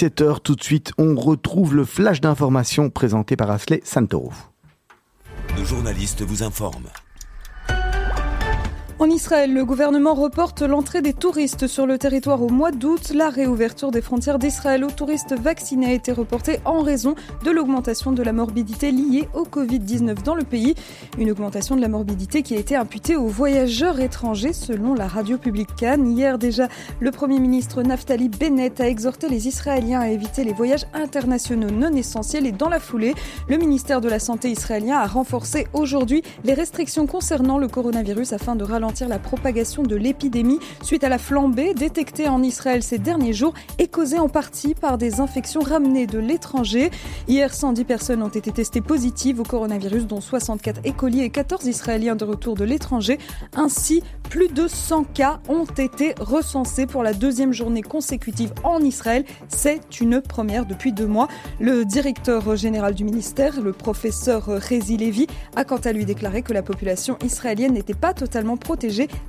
7h tout de suite, on retrouve le flash d'information présenté par Asley Santoro. Nos journalistes vous informent. En Israël, le gouvernement reporte l'entrée des touristes sur le territoire au mois d'août. La réouverture des frontières d'Israël aux touristes vaccinés a été reportée en raison de l'augmentation de la morbidité liée au Covid-19 dans le pays. Une augmentation de la morbidité qui a été imputée aux voyageurs étrangers selon la radio publique Cannes. Hier déjà, le Premier ministre Naftali Bennett a exhorté les Israéliens à éviter les voyages internationaux non essentiels et dans la foulée, le ministère de la Santé israélien a renforcé aujourd'hui les restrictions concernant le coronavirus afin de ralentir la propagation de l'épidémie suite à la flambée détectée en Israël ces derniers jours et causée en partie par des infections ramenées de l'étranger. Hier, 110 personnes ont été testées positives au coronavirus, dont 64 écoliers et 14 Israéliens de retour de l'étranger. Ainsi, plus de 100 cas ont été recensés pour la deuxième journée consécutive en Israël. C'est une première depuis deux mois. Le directeur général du ministère, le professeur Rezi Levi, a quant à lui déclaré que la population israélienne n'était pas totalement protégée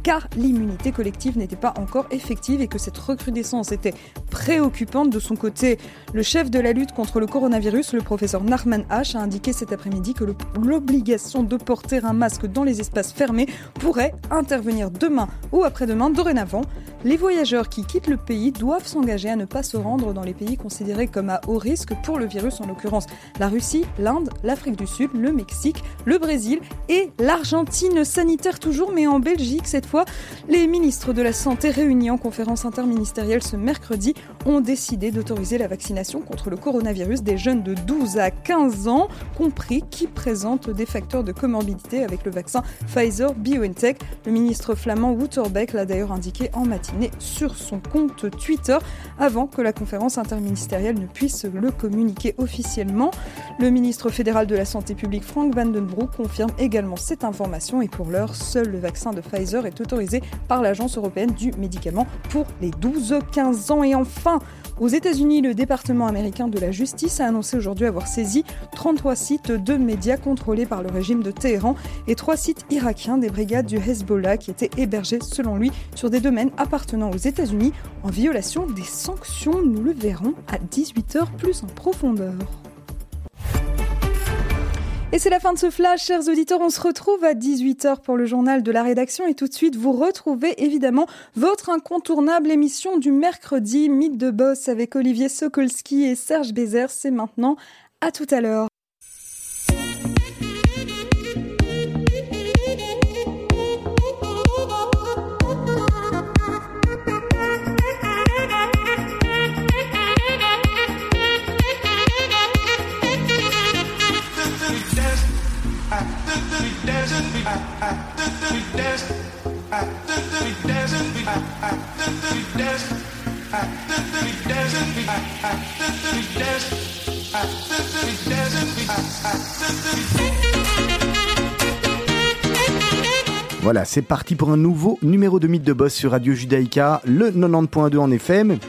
car l'immunité collective n'était pas encore effective et que cette recrudescence était préoccupante. De son côté, le chef de la lutte contre le coronavirus, le professeur Narman H, a indiqué cet après-midi que l'obligation de porter un masque dans les espaces fermés pourrait intervenir demain ou après-demain. Dorénavant, les voyageurs qui quittent le pays doivent s'engager à ne pas se rendre dans les pays considérés comme à haut risque pour le virus, en l'occurrence la Russie, l'Inde, l'Afrique du Sud, le Mexique, le Brésil et l'Argentine sanitaire toujours, mais en Belgique cette fois. Les ministres de la Santé réunis en conférence interministérielle ce mercredi ont décidé d'autoriser la vaccination contre le coronavirus des jeunes de 12 à 15 ans, compris qui présentent des facteurs de comorbidité avec le vaccin Pfizer BioNTech. Le ministre flamand Wouterbeck l'a d'ailleurs indiqué en matinée sur son compte Twitter avant que la conférence interministérielle ne puisse le communiquer officiellement. Le ministre fédéral de la Santé publique Frank Vandenbroek confirme également cette information et pour l'heure, seul le vaccin de Pfizer est autorisé par l'Agence européenne du médicament pour les 12-15 ans. Et enfin, aux États-Unis, le département américain de la justice a annoncé aujourd'hui avoir saisi 33 sites de médias contrôlés par le régime de Téhéran et trois sites irakiens des brigades du Hezbollah qui étaient hébergés, selon lui, sur des domaines appartenant aux États-Unis en violation des sanctions. Nous le verrons à 18h plus en profondeur. Et c'est la fin de ce flash, chers auditeurs. On se retrouve à 18h pour le journal de la rédaction. Et tout de suite, vous retrouvez évidemment votre incontournable émission du mercredi, Mythe de Boss avec Olivier Sokolski et Serge Bézère. C'est maintenant. À tout à l'heure. Voilà, c'est parti pour un nouveau numéro de Mythe de Boss sur Radio Judaïka, le 90.2 en FM,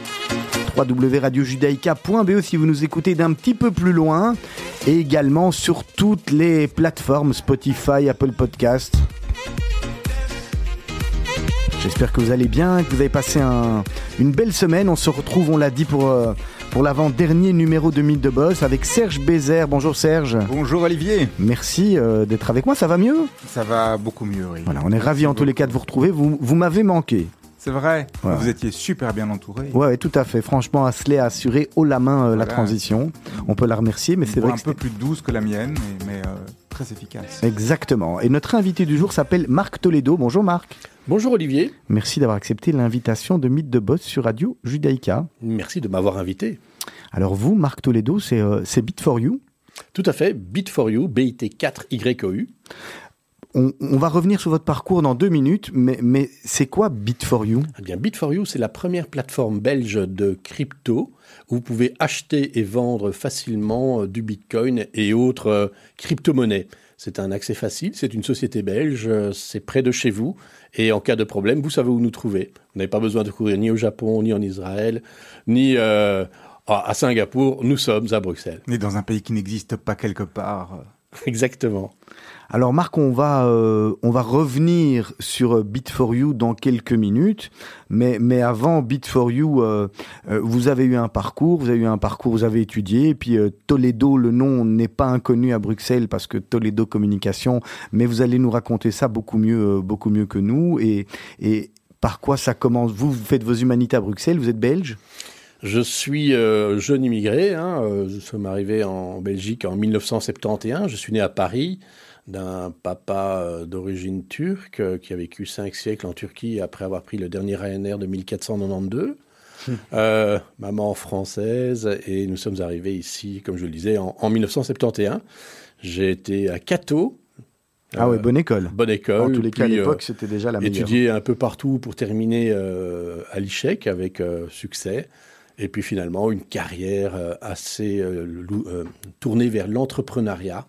www.radiojudaïka.be si vous nous écoutez d'un petit peu plus loin, et également sur toutes les plateformes Spotify, Apple Podcast. J'espère que vous allez bien, que vous avez passé une belle semaine. On se retrouve, on l'a dit, pour, euh, pour l'avant-dernier numéro de Mythe de Boss avec Serge Bézère. Bonjour Serge. Bonjour Olivier. Merci euh, d'être avec moi. Ça va mieux? Ça va beaucoup mieux, oui. Voilà, on est ravis en tous les cas de vous retrouver. Vous, vous m'avez manqué. C'est vrai. Vous étiez super bien entouré. Ouais, tout à fait. Franchement, Asley a assuré haut la main euh, la transition. On peut la remercier, mais c'est vrai. Un peu plus douce que la mienne, mais, très efficace. Exactement. Et notre invité du jour s'appelle Marc Toledo. Bonjour Marc. Bonjour Olivier. Merci d'avoir accepté l'invitation de Mythe de Boss sur Radio Judaïka. Merci de m'avoir invité. Alors vous, Marc Toledo, c'est euh, Bit for You Tout à fait, Bit for You, BIT4YOU. On, on, va revenir sur votre parcours dans deux minutes, mais, mais c'est quoi Bit for You? Eh bien, Bit for You, c'est la première plateforme belge de crypto où vous pouvez acheter et vendre facilement euh, du Bitcoin et autres euh, crypto-monnaies. C'est un accès facile, c'est une société belge, c'est près de chez vous. Et en cas de problème, vous savez où nous trouver. Vous n'avez pas besoin de courir ni au Japon, ni en Israël, ni euh, à Singapour. Nous sommes à Bruxelles. Ni dans un pays qui n'existe pas quelque part. Exactement. Alors Marc, on va, euh, on va revenir sur Bit4You dans quelques minutes, mais, mais avant Bit4You, euh, euh, vous avez eu un parcours, vous avez eu un parcours, vous avez étudié, et puis Toledo, le nom n'est pas inconnu à Bruxelles parce que Toledo Communication, mais vous allez nous raconter ça beaucoup mieux, beaucoup mieux que nous, et, et par quoi ça commence? Vous, vous faites vos humanités à Bruxelles, vous êtes belge? Je suis jeune immigré. Hein, nous sommes arrivés en Belgique en 1971. Je suis né à Paris d'un papa euh, d'origine turque euh, qui a vécu cinq siècles en Turquie après avoir pris le dernier ANR de 1492. Euh, maman française et nous sommes arrivés ici, comme je le disais, en, 1971. J'ai été à Cato. Ah ouais, bonne école. Bonne école. En tous les cas, à l'époque, c'était déjà la meilleure. Étudié un peu partout pour terminer à l'ICHEC avec succès. Et puis finalement, une carrière assez tournée vers l'entrepreneuriat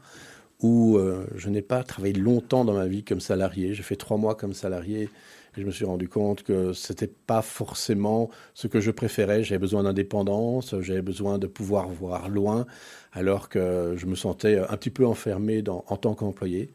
où euh, je n'ai pas travaillé longtemps dans ma vie comme salarié. J'ai fait trois mois comme salarié et je me suis rendu compte que c'était pas forcément ce que je préférais. J'avais besoin d'indépendance, j'avais besoin de pouvoir voir loin, alors que je me sentais un petit peu enfermé en tant qu'employé.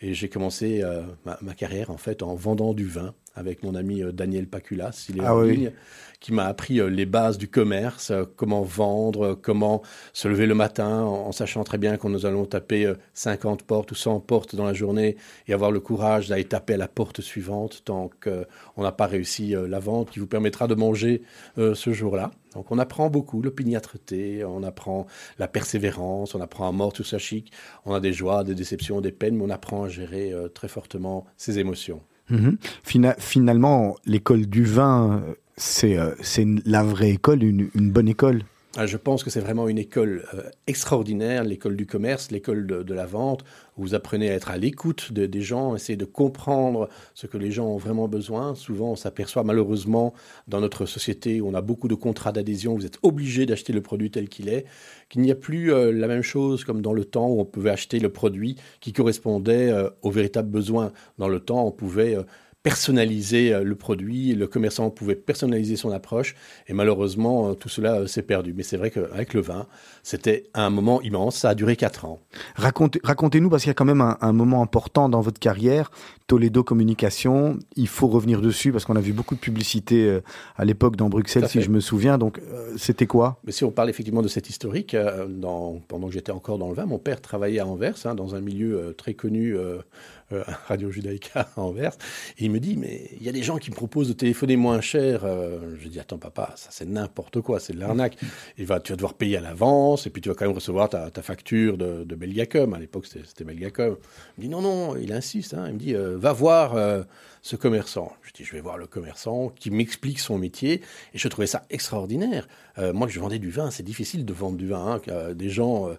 Et j'ai commencé euh, ma, carrière en fait en vendant du vin avec mon ami euh, Daniel Paculas, il est ah en ligne, qui m'a appris euh, les bases du commerce, comment vendre, comment se lever le matin en, sachant très bien qu'on nous allons taper 50 portes ou 100 portes dans la journée et avoir le courage d'aller taper à la porte suivante tant qu'on n'a pas réussi la vente qui vous permettra de manger ce jour-là. Donc on apprend beaucoup l'opiniâtreté, on apprend la persévérance, on apprend à mort tout ça chic, on a des joies, des déceptions, des peines, mais on apprend à gérer euh, très fortement ses émotions. Mhm. finalement, l'école du vin, euh, c'est euh, la vraie école, une bonne école. Ah, je pense que c'est vraiment une école euh, extraordinaire, l'école du commerce, l'école de, la vente, où vous apprenez à être à l'écoute des gens, essayer de comprendre ce que les gens ont vraiment besoin. Souvent, on s'aperçoit malheureusement dans notre société où on a beaucoup de contrats d'adhésion, vous êtes obligé d'acheter le produit tel qu'il est, qu'il n'y a plus euh, la même chose comme dans le temps où on pouvait acheter le produit qui correspondait euh, aux véritables besoins. Dans le temps, on pouvait personnaliser euh, le produit, le commerçant pouvait personnaliser son approche, et malheureusement, euh, tout cela euh, s'est perdu. Mais c'est vrai qu'avec le vin, c'était un moment immense, ça a duré quatre ans. Racontez-nous, parce qu'il y a quand même un, moment important dans votre carrière, Toledo Communication, il faut revenir dessus, parce qu'on a vu beaucoup de publicité à l'époque dans Bruxelles, si je me souviens, donc c'était quoi? Mais si on parle effectivement de cette historique, dans, pendant que j'étais encore dans le vin, mon père travaillait à Anvers, hein, dans un milieu très connu euh, Radio Judaïka à Anvers. Et il me dit, mais il y a des gens qui me proposent de téléphoner moins cher. Euh, je dis, attends papa, ça c'est n'importe quoi, c'est de l'arnaque. Il va, tu vas devoir payer à l'avance, et puis tu vas quand même recevoir ta, facture de, Belgacom. À l'époque, c'était Belgacom. Il me dit, non, non, il insiste. Hein. Il me dit, euh, va voir ce commerçant. Je dis, je vais voir le commerçant qui m'explique son métier. Et je trouvais ça extraordinaire. moi, je vendais du vin, c'est difficile de vendre du vin. Hein, des gens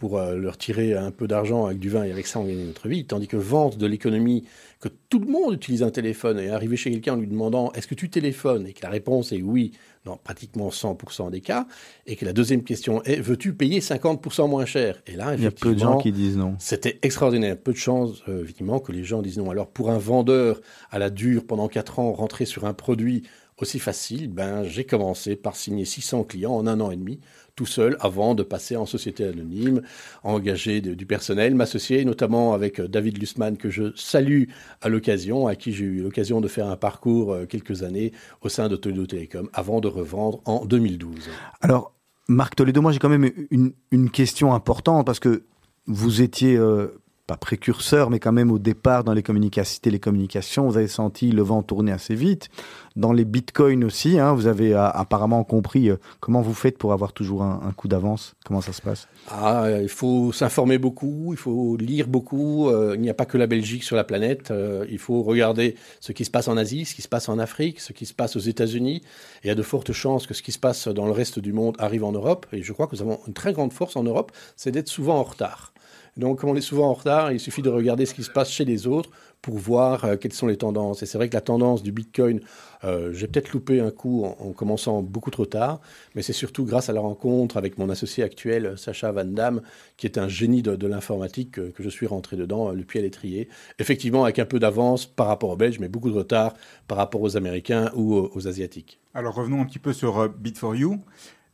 pour euh, leur tirer un peu d'argent avec du vin et avec ça on gagne notre vie, tandis que vente de l'économie, que tout le monde utilise un téléphone et arriver chez quelqu'un en lui demandant est-ce que tu téléphones? Et que la réponse est oui dans pratiquement 100% des cas, et que la deuxième question est veux-tu payer 50% moins cher? Et là, il y a peu de gens qui disent non. C'était extraordinaire, peu de chance euh, évidemment que les gens disent non. Alors pour un vendeur à la dure pendant 4 ans rentrer sur un produit aussi facile, ben j'ai commencé par signer 600 clients en un an et demi tout seul avant de passer en société anonyme, engager du personnel, m'associer notamment avec euh, David Lussmann que je salue à l'occasion, à qui j'ai eu l'occasion de faire un parcours euh, quelques années au sein de Toledo Telecom avant de revendre en 2012. Alors, Marc Toledo, moi j'ai quand même une, question importante parce que vous étiez euh, pas précurseur, mais quand même au départ dans les télécommunications, vous avez senti le vent tourner assez vite. Dans les bitcoins aussi, hein, vous avez euh, apparemment compris euh, comment vous faites pour avoir toujours un, coup d'avance. Comment ça se passe? Ah, Il faut s'informer beaucoup, il faut lire beaucoup. Euh, il n'y a pas que la Belgique sur la planète. il faut regarder ce qui se passe en Asie, ce qui se passe en Afrique, ce qui se passe aux États-Unis. il y a de fortes chances que ce qui se passe dans le reste du monde arrive en Europe. Et je crois que nous avons une très grande force en Europe, c'est d'être souvent en retard. Donc, comme on est souvent en retard, il suffit de regarder ce qui se passe chez les autres pour voir euh, quelles sont les tendances. Et c'est vrai que la tendance du Bitcoin, euh, j'ai peut-être loupé un coup en, commençant beaucoup trop tard, mais c'est surtout grâce à la rencontre avec mon associé actuel, Sacha Van Damme, qui est un génie de, l'informatique, que, je suis rentré dedans, le pied à l'étrier. Effectivement, avec un peu d'avance par rapport aux Belges, mais beaucoup de retard par rapport aux Américains ou aux, Asiatiques. Alors revenons un petit peu sur euh, Bit4You.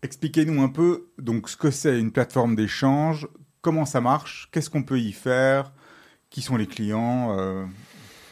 Expliquez-nous un peu donc ce que c'est une plateforme d'échange, comment ça marche, qu'est-ce qu'on peut y faire, qui sont les clients euh?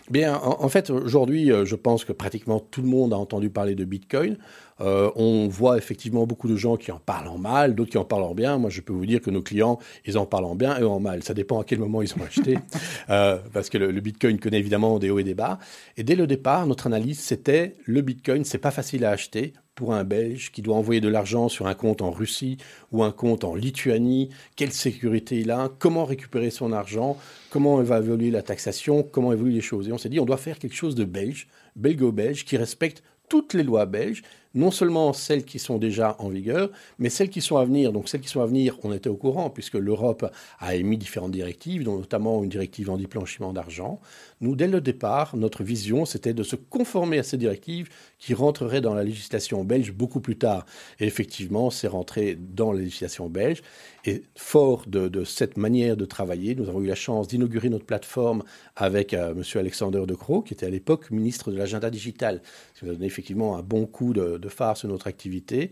Bien, en, fait, aujourd'hui, euh, je pense que pratiquement tout le monde a entendu parler de Bitcoin. Euh, on voit effectivement beaucoup de gens qui en parlent en mal, d'autres qui en parlent en bien. Moi, je peux vous dire que nos clients, ils en parlent en bien et en mal. Ça dépend à quel moment ils ont acheté, euh, parce que le, le, Bitcoin connaît évidemment des hauts et des bas. Et dès le départ, notre analyse, c'était le Bitcoin, c'est pas facile à acheter pour un Belge qui doit envoyer de l'argent sur un compte en Russie ou un compte en Lituanie, quelle sécurité il a, comment récupérer son argent, comment va évoluer la taxation, comment évoluent les choses? Et on s'est dit, on doit faire quelque chose de belge, belgo-belge, qui respecte toutes les lois belges, non seulement celles qui sont déjà en vigueur, mais celles qui sont à venir. Donc celles qui sont à venir, on était au courant, puisque l'Europe a émis différentes directives, dont notamment une directive anti-blanchiment d'argent. Nous, dès le départ, notre vision, c'était de se conformer à ces directives qui rentreraient dans la législation belge beaucoup plus tard. Et effectivement, c'est rentré dans la législation belge. Et fort de, cette manière de travailler, nous avons eu la chance d'inaugurer notre plateforme avec euh, M. Alexander De Croo, qui était à l'époque ministre de l'agenda digital. Ça nous a donné effectivement un bon coup de, de phare sur notre activité.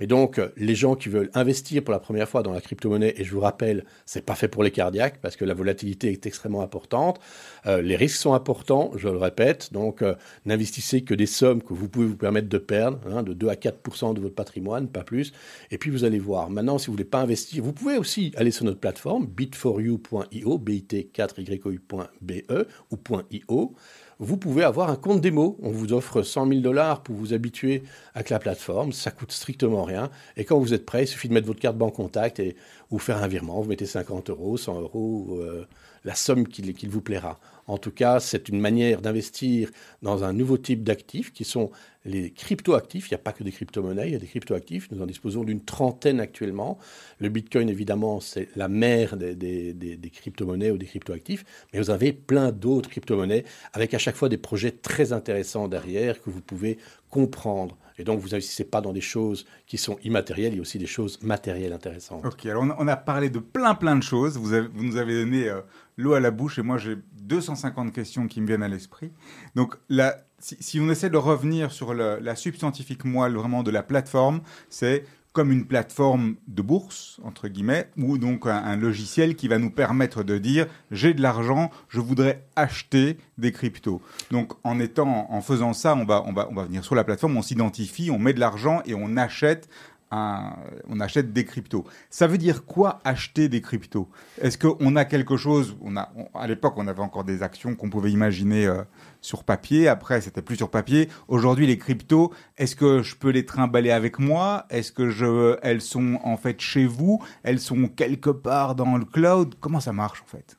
Mais donc, les gens qui veulent investir pour la première fois dans la crypto-monnaie, et je vous rappelle, c'est pas fait pour les cardiaques parce que la volatilité est extrêmement importante. Euh, les risques sont importants, je le répète. Donc, euh, n'investissez que des sommes que vous pouvez vous permettre de perdre, hein, de 2 à 4% de votre patrimoine, pas plus. Et puis, vous allez voir. Maintenant, si vous voulez pas investir, vous pouvez aussi aller sur notre plateforme bit4u.io, bit4u.be ou .io vous pouvez avoir un compte démo. On vous offre 100 000 dollars pour vous habituer avec la plateforme. Ça coûte strictement rien. Et quand vous êtes prêt, il suffit de mettre votre carte banque contact et ou faire un virement. Vous mettez 50 euros, 100 euros, euh, la somme qu'il vous plaira. En tout cas, c'est une manière d'investir dans un nouveau type d'actifs qui sont les crypto-actifs. Il n'y a pas que des crypto-monnaies, il y a des crypto-actifs. Nous en disposons d'une trentaine actuellement. Le Bitcoin, évidemment, c'est la mère des, des crypto-monnaies ou des crypto-actifs. Mais vous avez plein d'autres crypto-monnaies avec à chaque fois des projets très intéressants derrière que vous pouvez comprendre. Et donc, vous n'investissez pas dans des choses qui sont immatérielles, il y a aussi des choses matérielles intéressantes. Ok, alors on a parlé de plein plein de choses. Vous, vous nous avez donné euh, l'eau à la bouche et moi j'ai 250 questions qui me viennent à l'esprit. Donc, la, si, on essaie de revenir sur la substantifique moelle vraiment de la plateforme, c'est comme une plateforme de bourse, entre guillemets, ou donc un, logiciel qui va nous permettre de dire j'ai de l'argent, je voudrais acheter des cryptos. Donc en étant, en faisant ça, on va, on va, on va venir sur la plateforme, on s'identifie, on met de l'argent et on achète on achète des cryptos. Ça veut dire quoi acheter des cryptos? Est-ce qu'on a quelque chose on a, À l'époque, on avait encore des actions qu'on pouvait imaginer euh, sur papier. Après, c'était plus sur papier. Aujourd'hui, les cryptos, est-ce que je peux les trimballer avec moi? Est-ce que je, elles sont en fait chez vous? Elles sont quelque part dans le cloud? Comment ça marche en fait?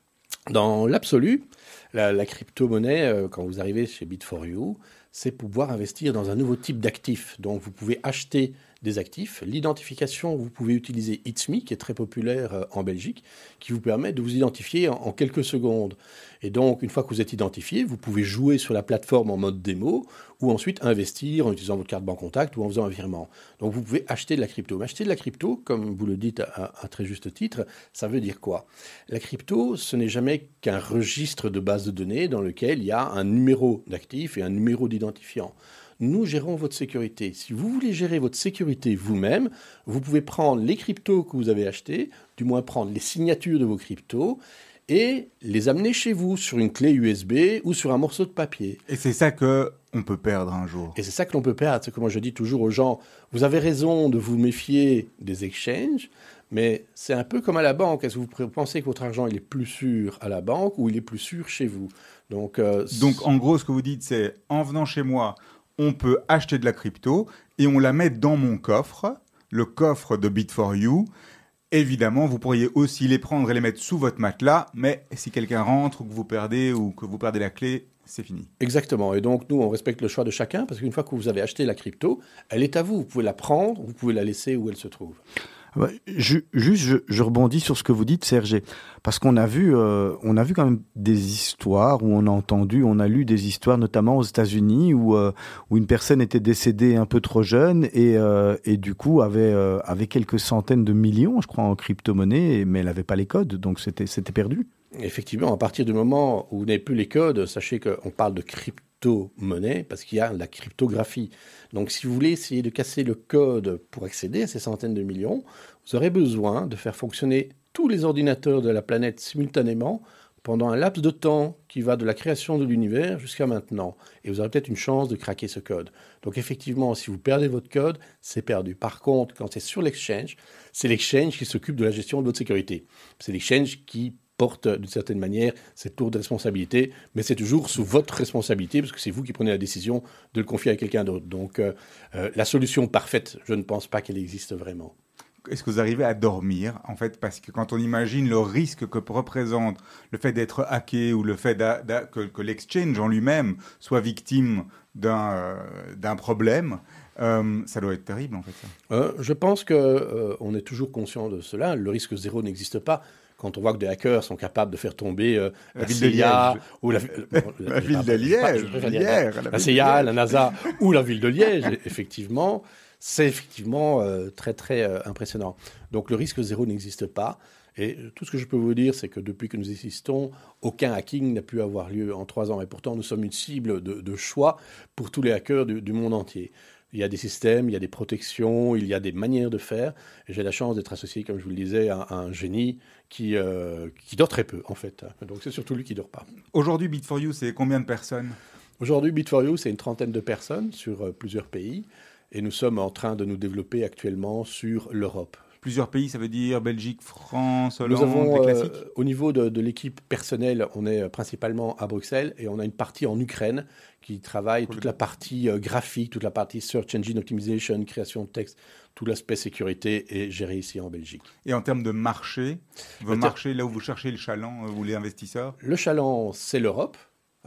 Dans l'absolu, la, crypto-monnaie, euh, quand vous arrivez chez Bit4You, c'est pouvoir investir dans un nouveau type d'actif. Donc, vous pouvez acheter des actifs. L'identification, vous pouvez utiliser It's qui est très populaire euh, en Belgique, qui vous permet de vous identifier en, quelques secondes. Et donc, une fois que vous êtes identifié, vous pouvez jouer sur la plateforme en mode démo ou ensuite investir en utilisant votre carte banque contact ou en faisant un virement. Donc, vous pouvez acheter de la crypto. Mais acheter de la crypto, comme vous le dites à, à très juste titre, ça veut dire quoi? La crypto, ce n'est jamais qu'un registre de base de données dans lequel il y a un numéro d'actif et un numéro d'identifiant nous gérons votre sécurité. Si vous voulez gérer votre sécurité vous-même, vous pouvez prendre les cryptos que vous avez achetés, du moins prendre les signatures de vos cryptos, et les amener chez vous sur une clé USB ou sur un morceau de papier. Et c'est ça que on peut perdre un jour. Et c'est ça que l'on peut perdre. C'est comme je dis toujours aux gens, vous avez raison de vous méfier des exchanges, mais c'est un peu comme à la banque. Est-ce que vous pensez que votre argent il est plus sûr à la banque ou il est plus sûr chez vous? Donc, euh, Donc en gros, ce que vous dites, c'est en venant chez moi, on peut acheter de la crypto et on la met dans mon coffre, le coffre de Bit4You. Évidemment, vous pourriez aussi les prendre et les mettre sous votre matelas, mais si quelqu'un rentre ou que vous perdez ou que vous perdez la clé, c'est fini. Exactement. Et donc, nous, on respecte le choix de chacun parce qu'une fois que vous avez acheté la crypto, elle est à vous. Vous pouvez la prendre, vous pouvez la laisser où elle se trouve juste, je, rebondis sur ce que vous dites, Serge, parce qu'on a vu, euh, on a vu quand même des histoires où on a entendu, on a lu des histoires, notamment aux États-Unis, où euh, où une personne était décédée un peu trop jeune et euh, et du coup avait quelques centaines de millions, je crois, en crypto-monnaie, mais elle n'avait pas les codes, donc c'était c'était perdu. Effectivement, à partir du moment où vous n'avez plus les codes, sachez qu'on parle de crypto-monnaie parce qu'il y a la cryptographie. Donc si vous voulez essayer de casser le code pour accéder à ces centaines de millions, vous aurez besoin de faire fonctionner tous les ordinateurs de la planète simultanément pendant un laps de temps qui va de la création de l'univers jusqu'à maintenant. Et vous aurez peut-être une chance de craquer ce code. Donc effectivement, si vous perdez votre code, c'est perdu. Par contre, quand c'est sur l'exchange, c'est l'exchange qui s'occupe de la gestion de votre sécurité. C'est l'exchange qui porte d'une certaine manière cette lourde responsabilité, mais c'est toujours sous votre responsabilité, parce que c'est vous qui prenez la décision de le confier à quelqu'un d'autre. Donc euh, euh, la solution parfaite, je ne pense pas qu'elle existe vraiment est-ce que vous arrivez à dormir En fait, parce que quand on imagine le risque que représente le fait d'être hacké ou le fait que, l'exchange en lui-même soit victime d'un euh, problème, euh, ça doit être terrible en fait. Je pense que on est toujours conscient de cela. Le risque zéro n'existe pas. Quand on voit que des hackers sont capables de faire tomber la, ville de Liège ou la, ville de Liège, la CIA, la NASA ou la ville de Liège, effectivement, c'est effectivement euh, très très euh, impressionnant. Donc le risque zéro n'existe pas. Et tout ce que je peux vous dire, c'est que depuis que nous existons, aucun hacking n'a pu avoir lieu en trois ans. Et pourtant, nous sommes une cible de, choix pour tous les hackers du, monde entier. Il y a des systèmes, il y a des protections, il y a des manières de faire. J'ai la chance d'être associé, comme je vous le disais, à, un génie qui, euh, qui dort très peu, en fait. Donc c'est surtout lui qui dort pas. Aujourd'hui, Bit4You, c'est combien de personnes? Aujourd'hui, Bit4You, c'est une trentaine de personnes sur plusieurs pays. Et nous sommes en train de nous développer actuellement sur l'Europe. Plusieurs pays, ça veut dire Belgique, France, Hollande, nous avons, euh, au niveau de, l'équipe personnelle, on est principalement à Bruxelles et on a une partie en Ukraine qui travaille toute la partie euh, graphique, toute la partie search engine optimization, création de texte, tout l'aspect sécurité est géré ici en Belgique. Et en termes de marché, vos marché là où vous cherchez le chaland ou les investisseurs? Le chaland, c'est l'Europe.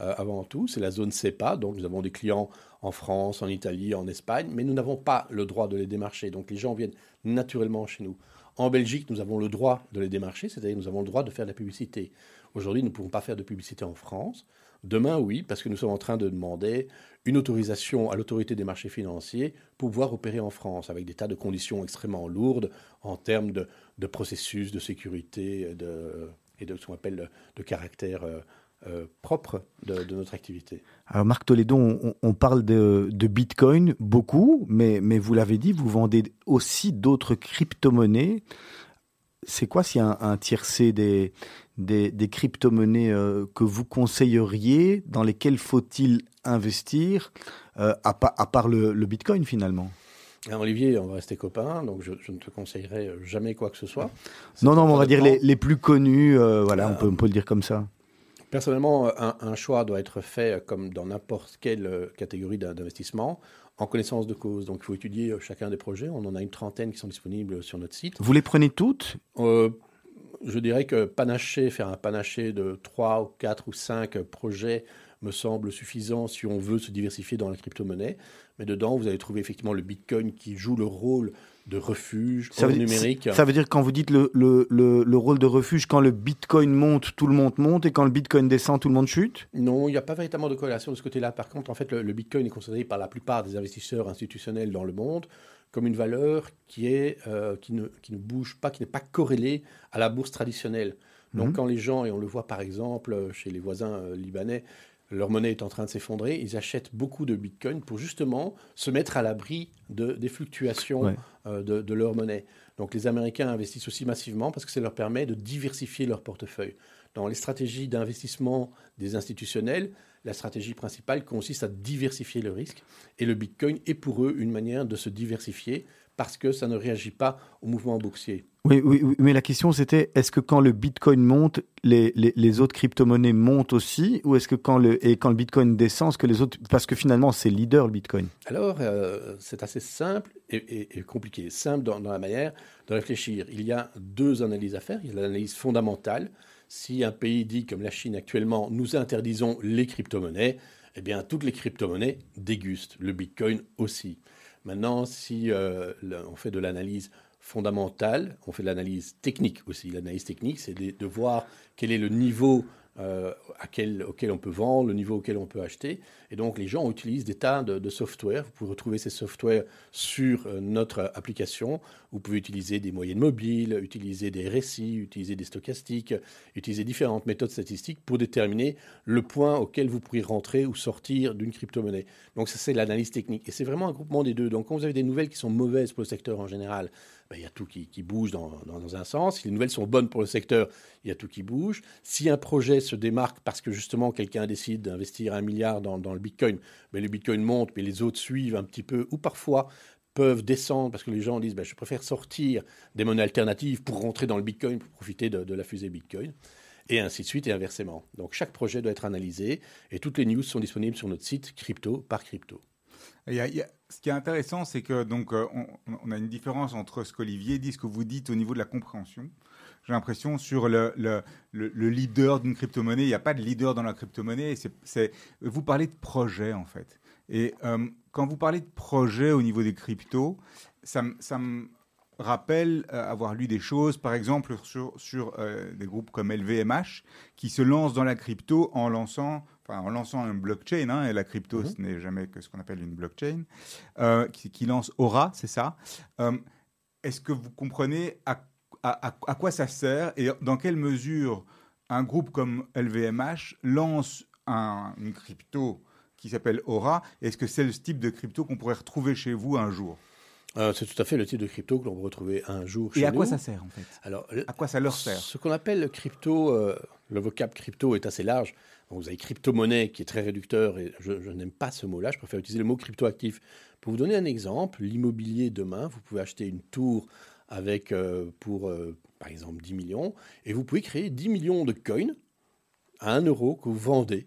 Euh, avant tout, c'est la zone CEPA, donc nous avons des clients en France, en Italie, en Espagne, mais nous n'avons pas le droit de les démarcher, donc les gens viennent naturellement chez nous. En Belgique, nous avons le droit de les démarcher, c'est-à-dire nous avons le droit de faire de la publicité. Aujourd'hui, nous ne pouvons pas faire de publicité en France. Demain, oui, parce que nous sommes en train de demander une autorisation à l'autorité des marchés financiers pour pouvoir opérer en France, avec des tas de conditions extrêmement lourdes en termes de, processus, de sécurité et de ce qu'on appelle de caractère euh, euh, propre de, notre activité. Alors Marc Toledo, on, parle de, Bitcoin beaucoup, mais, mais vous l'avez dit, vous vendez aussi d'autres crypto-monnaies. C'est quoi s'il y a un, tiercé des, des, des crypto-monnaies euh, que vous conseilleriez, dans lesquelles faut-il investir, euh, à, à, part le, Bitcoin finalement? Olivier, on va rester copains, donc je, ne te conseillerais jamais quoi que ce soit. Non, non, on va dire les, les, plus connus, voilà, on, peut, on peut le dire comme ça. Personnellement, un, choix doit être fait euh, comme dans n'importe quelle euh, catégorie d'investissement, en connaissance de cause. Donc il faut étudier euh, chacun des projets. On en a une trentaine qui sont disponibles sur notre site. Vous les prenez toutes? Je dirais que panacher, faire un panaché de 3 ou 4 ou 5 projets me semble suffisant si on veut se diversifier dans la crypto-monnaie. Mais dedans, vous allez trouver effectivement le Bitcoin qui joue le rôle de refuge ça veut, numérique. Ça veut dire quand vous dites le, le, le, rôle de refuge, quand le Bitcoin monte, tout le monde monte, et quand le Bitcoin descend, tout le monde chute? Non, il n'y a pas véritablement de corrélation de ce côté-là. Par contre, en fait, le, Bitcoin est considéré par la plupart des investisseurs institutionnels dans le monde comme une valeur qui, est, euh, qui, ne, qui ne bouge pas, qui n'est pas corrélée à la bourse traditionnelle. Donc mhm. quand les gens, et on le voit par exemple chez les voisins euh, libanais, leur monnaie est en train de s'effondrer, ils achètent beaucoup de Bitcoin pour justement se mettre à l'abri de, des fluctuations euh, de, leur monnaie. Donc les Américains investissent aussi massivement parce que ça leur permet de diversifier leur portefeuille. Dans les stratégies d'investissement des institutionnels, la stratégie principale consiste à diversifier le risque et le Bitcoin est pour eux une manière de se diversifier parce que ça ne réagit pas au mouvement boursier. Oui, oui, mais la question c'était est-ce que quand le Bitcoin monte, les, les, autres crypto-monnaies montent aussi Ou est-ce que quand le, et quand le Bitcoin descend, ce que les autres. Parce que finalement, c'est leader le Bitcoin? Alors, euh, c'est assez simple et, compliqué. Simple dans, dans, la manière de réfléchir. Il y a deux analyses à faire. Il y a l'analyse fondamentale. Si un pays dit, comme la Chine actuellement, nous interdisons les crypto-monnaies, eh bien, toutes les crypto-monnaies dégustent. Le Bitcoin aussi. Maintenant, si euh, on fait de l'analyse fondamentale, on fait de l'analyse technique aussi. L'analyse technique, c'est de, voir quel est le niveau euh, auquel on peut vendre, le niveau auquel on peut acheter. Et donc, les gens utilisent des tas de, software. Vous pouvez retrouver ces softwares sur euh, notre application. Vous pouvez utiliser des moyennes mobiles, utiliser des récits, utiliser des stochastiques, utiliser différentes méthodes statistiques pour déterminer le point auquel vous pourriez rentrer ou sortir d'une crypto-monnaie. Donc, ça, c'est l'analyse technique. Et c'est vraiment un groupement des deux. Donc, quand vous avez des nouvelles qui sont mauvaises pour le secteur en général, ben, il y a tout qui, bouge dans, un sens. Si les nouvelles sont bonnes pour le secteur, il y a tout qui bouge. Si un projet se démarque parce que justement quelqu'un décide d'investir un milliard dans, le Bitcoin, ben, le Bitcoin monte, mais les autres suivent un petit peu, ou parfois peuvent descendre parce que les gens disent ben, je préfère sortir des monnaies alternatives pour rentrer dans le Bitcoin, pour profiter de, la fusée Bitcoin et ainsi de suite et inversement. Donc chaque projet doit être analysé et toutes les news sont disponibles sur notre site crypto par crypto. Ce qui est intéressant, c'est que donc euh, on, a une différence entre ce qu'Olivier dit, ce que vous dites au niveau de la compréhension. J'ai l'impression sur le, le, le, leader d'une crypto-monnaie, il n'y a pas de leader dans la crypto-monnaie. Vous parlez de projet en fait. Et euh, quand vous parlez de projet au niveau des cryptos, ça, ça me rappelle euh, avoir lu des choses, par exemple sur, sur des groupes comme LVMH, qui se lancent dans la crypto en lançant en lançant un blockchain, hein, et la crypto, mhm. ce n'est jamais que ce qu'on appelle une blockchain, euh, qui, lance Aura, c'est ça. Euh, est-ce que vous comprenez à, à, quoi ça sert et dans quelle mesure un groupe comme LVMH lance un, une crypto qui s'appelle Aura Est-ce que c'est le type de crypto qu'on pourrait retrouver chez vous un jour? Euh, c'est tout à fait le type de crypto que l'on peut retrouver un jour chez nous. Et à quoi ça sert en fait? Alors, à quoi ça leur sert? Ce qu'on appelle crypto, le vocable crypto est assez large vous avez crypto-monnaie qui est très réducteur et je, n'aime pas ce mot-là. Je préfère utiliser le mot crypto-actif. Pour vous donner un exemple, l'immobilier demain, vous pouvez acheter une tour avec euh, pour euh, par exemple 10 millions et vous pouvez créer 10 millions de coins à 1 euro que vous vendez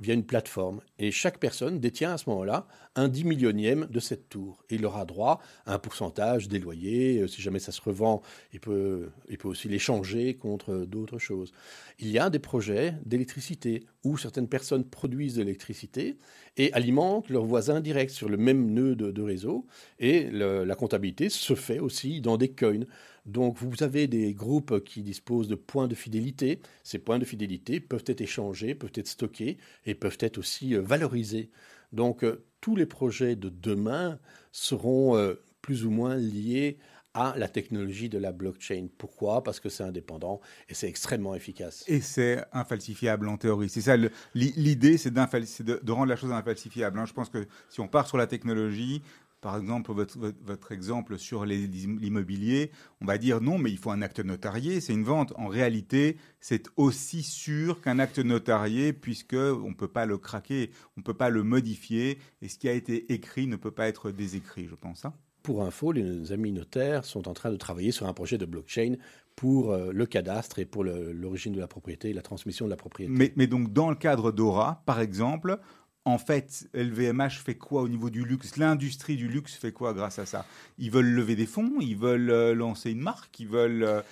via une plateforme. Et chaque personne détient à ce moment-là un dix millionième de cette tour. Et il aura droit à un pourcentage des loyers. Euh, si jamais ça se revend, il peut, il peut aussi l'échanger contre d'autres choses. Il y a des projets d'électricité où certaines personnes produisent de l'électricité et alimentent leurs voisins directs sur le même nœud de, réseau. Et la comptabilité se fait aussi dans des coins. Donc vous avez des groupes qui disposent de points de fidélité. Ces points de fidélité peuvent être échangés, peuvent être stockés et peuvent être aussi euh, valorisés. Donc euh, tous les projets de demain seront euh, plus ou moins liés à la technologie de la blockchain. Pourquoi? Parce que c'est indépendant et c'est extrêmement efficace. Et c'est infalsifiable en théorie. C'est ça, l'idée, c'est de, de, rendre la chose infalsifiable. Hein. Je pense que si on part sur la technologie, par exemple, votre, votre exemple sur l'immobilier, on va dire non, mais il faut un acte notarié, c'est une vente. En réalité, c'est aussi sûr qu'un acte notarié, puisque on ne peut pas le craquer, on ne peut pas le modifier, et ce qui a été écrit ne peut pas être désécrit, je pense. Hein. Pour info, les amis notaires sont en train de travailler sur un projet de blockchain pour euh, le cadastre et pour l'origine de la propriété et la transmission de la propriété. Mais, mais donc, dans le cadre d'Aura, par exemple, en fait, LVMH fait quoi au niveau du luxe? L'industrie du luxe fait quoi grâce à ça? Ils veulent lever des fonds, ils veulent euh, lancer une marque, ils veulent. Euh,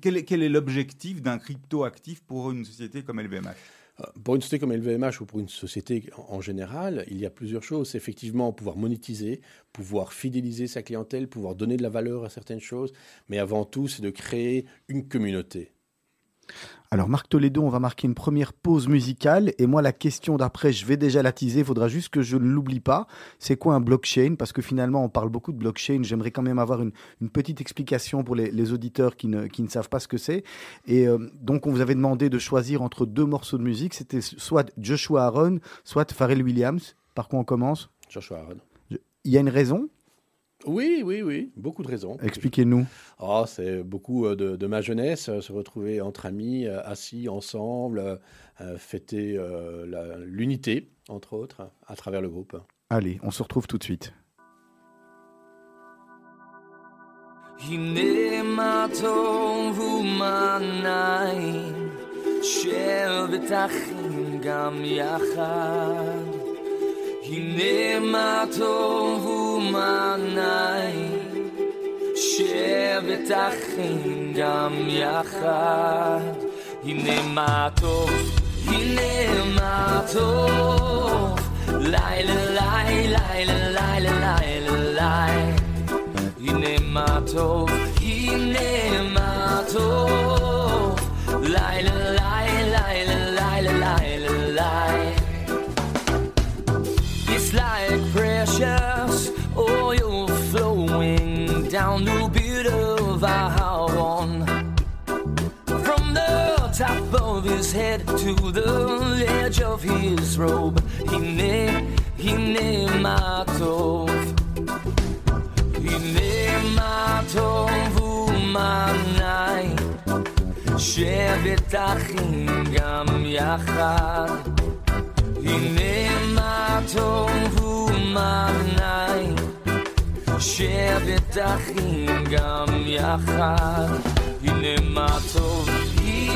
quel est, l'objectif d'un crypto actif pour une société comme LVMH euh, pour une société comme LVMH ou pour une société en général, il y a plusieurs choses. Effectivement pouvoir monétiser, pouvoir fidéliser sa clientèle, pouvoir donner de la valeur à certaines choses, mais avant tout, c'est de créer une communauté. Alors Marc Toledo, on va marquer une première pause musicale et moi la question d'après, je vais déjà la teaser, il faudra juste que je ne l'oublie pas. C'est quoi un blockchain? Parce que finalement on parle beaucoup de blockchain, j'aimerais quand même avoir une, petite explication pour les, auditeurs qui ne, qui ne, savent pas ce que c'est. Et euh, donc on vous avait demandé de choisir entre deux morceaux de musique, c'était soit Joshua Aaron, soit Pharrell Williams. Par quoi on commence? Joshua Aaron. Il y a une raison? oui, oui, oui, beaucoup de raisons. Expliquez-nous. Oh, c'est beaucoup euh, de, ma jeunesse, euh, se retrouver entre amis, euh, assis ensemble, fêter l'unité, entre autres, à travers le groupe. Allez, on se retrouve tout de suite. הנה מה טוב ומה נעים, שבת אחים גם יחד. הנה מה טוב, הנה מה טוב, לילה לילה לילה לילה לילה הנה מה טוב, הנה מה טוב, לילה לילה לילה לילה like precious to the edge of his robe, Hine, Hine Matov. הנה מה טוב ומה נאי, שבת אחים גם יחד. הנה מה טוב ומה נאי, שבת אחים גם יחד. הנה מה טוב, הנה מה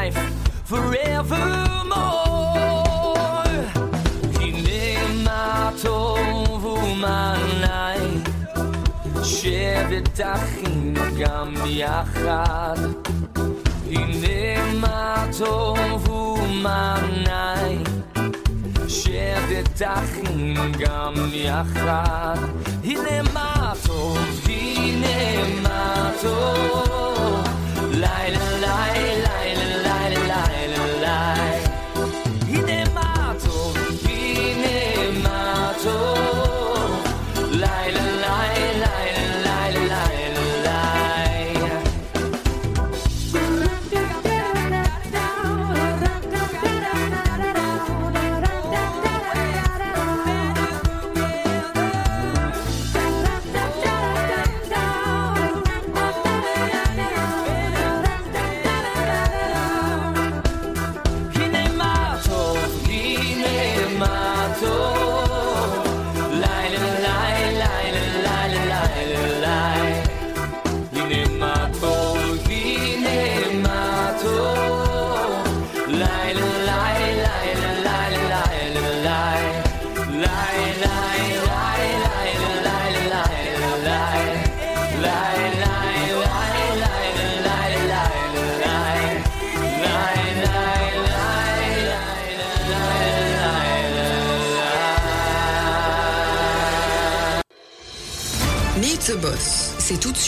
life forevermore. Give me my over my night. Share the dachim gam yachad. Give me my my night. Share the dachim gam yachad. Give me my Give me my Laila.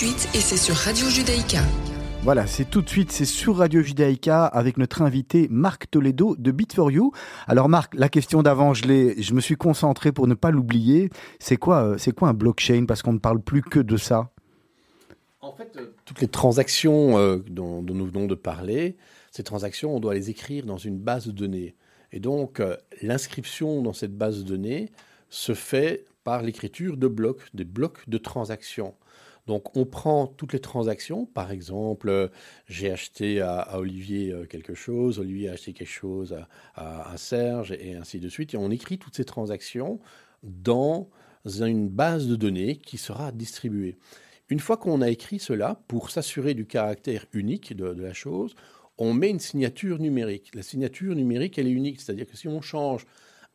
Suite et c'est sur Radio Judaïka. Voilà, c'est tout de suite, c'est sur Radio Judaïka avec notre invité Marc Toledo de Bit4You. Alors Marc, la question d'avant, je, l'ai- je me suis concentré pour ne pas l'oublier. C'est quoi, euh, c'est quoi un blockchain? Parce qu'on ne parle plus que de ça. En fait, euh, toutes les transactions euh, dont, dont nous venons de parler, ces transactions, on doit les écrire dans une base de données. Et donc, euh, l'inscription dans cette base de données se fait par l'écriture de blocs, des blocs de transactions. Donc, on prend toutes les transactions. Par exemple, euh, j'ai acheté à, Olivier euh, quelque chose, Olivier a acheté quelque chose à Serge, et ainsi de suite. Et on écrit toutes ces transactions dans une base de données qui sera distribuée. Une fois qu'on a écrit cela, pour s'assurer du caractère unique de, de la chose, on met une signature numérique. La signature numérique, elle est unique, c'est-à-dire que si on change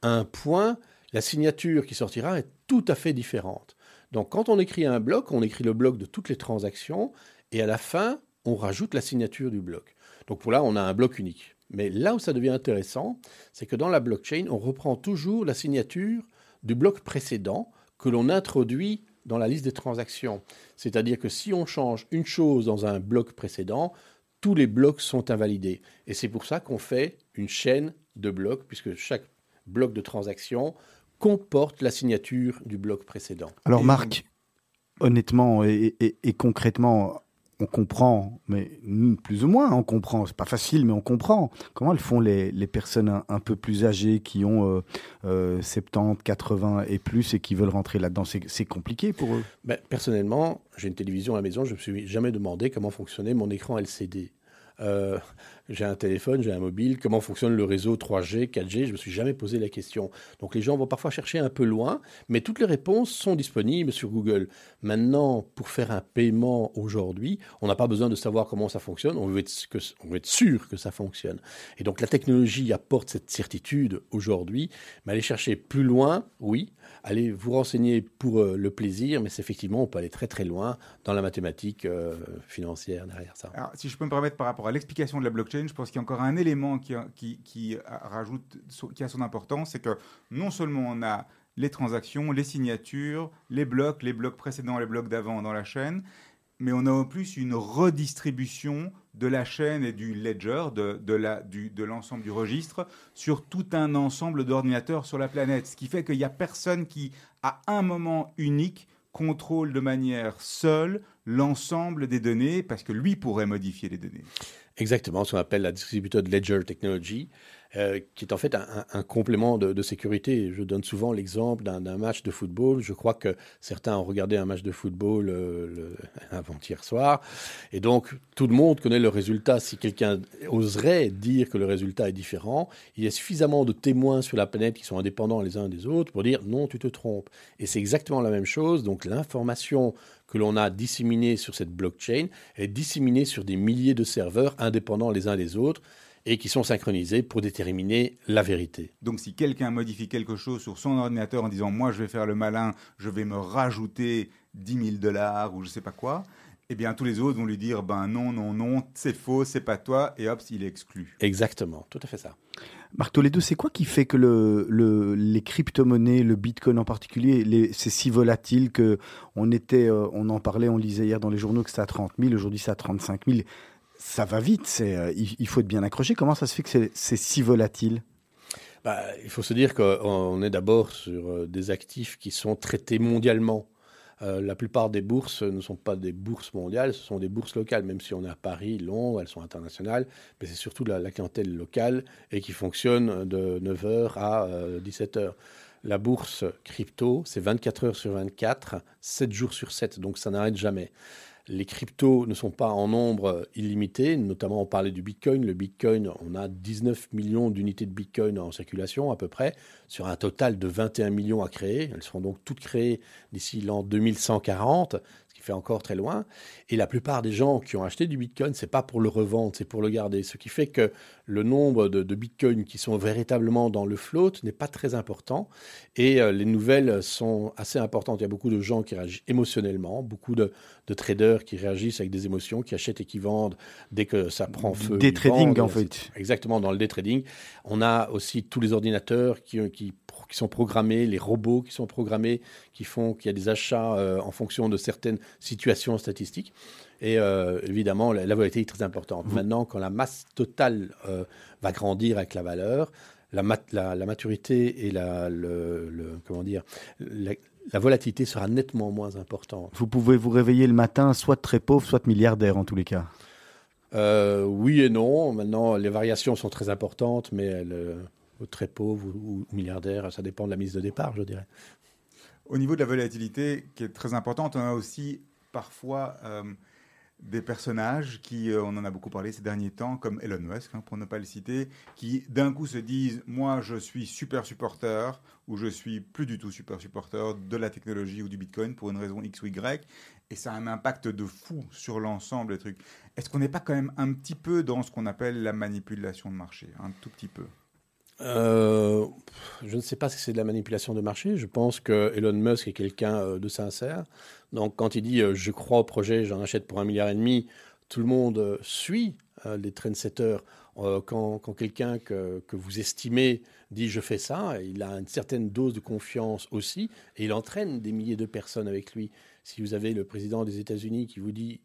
un point, la signature qui sortira est tout à fait différente. Donc quand on écrit un bloc, on écrit le bloc de toutes les transactions, et à la fin, on rajoute la signature du bloc. Donc pour là, on a un bloc unique. Mais là où ça devient intéressant, c'est que dans la blockchain, on reprend toujours la signature du bloc précédent que l'on introduit dans la liste des transactions. C'est-à-dire que si on change une chose dans un bloc précédent, tous les blocs sont invalidés. Et c'est pour ça qu'on fait une chaîne de blocs, puisque chaque bloc de transaction comporte la signature du bloc précédent. Alors Et- Marc, honnêtement et, et- et concrètement, on comprend, mais nous, plus ou moins, on comprend. C'est pas facile, mais on comprend. Comment elles font les, les personnes un, un peu plus âgées qui ont euh, euh, 70, 80 et plus et qui veulent rentrer là-dedans? C'est c'est compliqué pour eux. Ben, personnellement, j'ai une télévision à la maison, je ne me suis jamais demandé comment fonctionnait mon écran LCD. Euh, j'ai un téléphone, j'ai un mobile, comment fonctionne le réseau 3G, 4G Je me suis jamais posé la question. Donc les gens vont parfois chercher un peu loin, mais toutes les réponses sont disponibles sur Google. Maintenant, pour faire un paiement aujourd'hui, on n'a pas besoin de savoir comment ça fonctionne, on veut être sûr que ça fonctionne. Et donc la technologie apporte cette certitude aujourd'hui, mais aller chercher plus loin, oui, allez vous renseigner pour euh, le plaisir, mais c'est effectivement, on peut aller très très loin dans la mathématique euh, financière derrière ça. Si je peux me permettre par rapport à l'explication de la blockchain, je pense qu'il y a encore un élément qui, qui, a- rajoute, qui a son importance, c'est que non seulement on a les transactions, les signatures, les blocs, les blocs précédents, les blocs d'avant dans la chaîne, mais on a en plus une redistribution de la chaîne et du ledger, de, de la- du- l'ensemble du registre, sur tout un ensemble d'ordinateurs sur la planète. Ce qui fait qu'il n'y a personne qui, à un moment unique, contrôle de manière seule l'ensemble des données, parce que lui pourrait modifier les données. Exactement, ce qu'on appelle la distributed ledger technology, euh, qui est en fait un, complément de, de sécurité. Je donne souvent l'exemple d'un match de football. Je crois que certains ont regardé un match de football euh, avant-hier soir, et donc tout le monde connaît le résultat. Si quelqu'un oserait dire que le résultat est différent, il y a suffisamment de témoins sur la planète qui sont indépendants les uns des autres pour dire non, tu te trompes. Et c'est exactement la même chose. Donc l'information que l'on a disséminée sur cette blockchain est disséminée sur des milliers de serveurs indépendants les uns des autres et qui sont synchronisés pour déterminer la vérité. Donc si quelqu'un modifie quelque chose sur son ordinateur en disant moi je vais faire le malin, je vais me rajouter 10 000 dollars ou je sais pas quoi, eh bien tous les autres vont lui dire ben non, non, non, c'est faux, c'est pas toi, et hop, il est exclu. Exactement, tout à fait ça. Marc Toledo, c'est quoi qui fait que le, le- les crypto-monnaies, le bitcoin en particulier, c'est si volatile que on était, euh, on en parlait, on lisait hier dans les journaux que c'était à 30 000, aujourd'hui c'est à 35 000. Ça va vite, euh, il, faut être bien accroché. Comment ça se fait que c'est, c'est si volatile? Bah, il faut se dire qu'on est d'abord sur euh, des actifs qui sont traités mondialement. Euh, la plupart des bourses ne sont pas des bourses mondiales, ce sont des bourses locales, même si on est à Paris, Londres, elles sont internationales, mais c'est surtout la, clientèle locale et qui fonctionne de 9h à 17h. La bourse crypto, c'est 24 heures sur 24, 7 jours sur 7, donc ça n'arrête jamais. Les cryptos ne sont pas en nombre illimité, notamment on parlait du Bitcoin. Le Bitcoin, on a 19 millions d'unités de Bitcoin en circulation à peu près, sur un total de 21 millions à créer. Elles seront donc toutes créées d'ici l'an 2140, ce qui fait encore très loin. Et la plupart des gens qui ont acheté du Bitcoin, c'est pas pour le revendre, c'est pour le garder. Ce qui fait que le nombre de, de Bitcoin qui sont véritablement dans le float n'est pas très important. Et euh, les nouvelles sont assez importantes. Il y a beaucoup de gens qui réagissent émotionnellement, beaucoup de, de traders qui réagissent avec des émotions, qui achètent et qui vendent dès que ça prend feu. Ils trading, vendent, en fait. Exactement, dans le day trading. On a aussi tous les ordinateurs qui, qui, qui sont programmés, les robots qui sont programmés, qui font qu'il y a des achats euh, en fonction de certaines situations statistiques. Et euh, évidemment, la, la volatilité est très importante. Maintenant, quand la masse totale euh, va grandir avec la valeur, la, mat- la, la maturité et la, le, le- comment dire, la, la volatilité sera nettement moins importante. Vous pouvez vous réveiller le matin, soit très pauvre, soit milliardaire en tous les cas. Euh, oui et non. Maintenant, les variations sont très importantes, mais elles, très pauvre ou, ou milliardaire, ça dépend de la mise de départ, je dirais. Au niveau de la volatilité, qui est très importante, on a aussi parfois euh, des personnages qui, euh, on en a beaucoup parlé ces derniers temps, comme Elon Musk, hein, pour ne pas le citer, qui d'un coup se disent Moi, je suis super supporter, ou je suis plus du tout super supporter de la technologie ou du Bitcoin pour une raison X ou Y, et ça a un impact de fou sur l'ensemble des trucs. Est-ce qu'on n'est pas quand même un petit peu dans ce qu'on appelle la manipulation de marché Un tout petit peu? Euh, je ne sais pas si c'est de la manipulation de marché. Je pense que Elon Musk est quelqu'un euh, de sincère. Donc, quand il dit euh, je crois au projet, j'en achète pour un milliard et demi, tout le monde suit les trendsetters. Quand quand quelqu'un que, que vous estimez dit je fais ça, il a une certaine dose de confiance aussi et il entraîne des milliers de personnes avec lui. Si vous avez le président des États-Unis qui vous dit,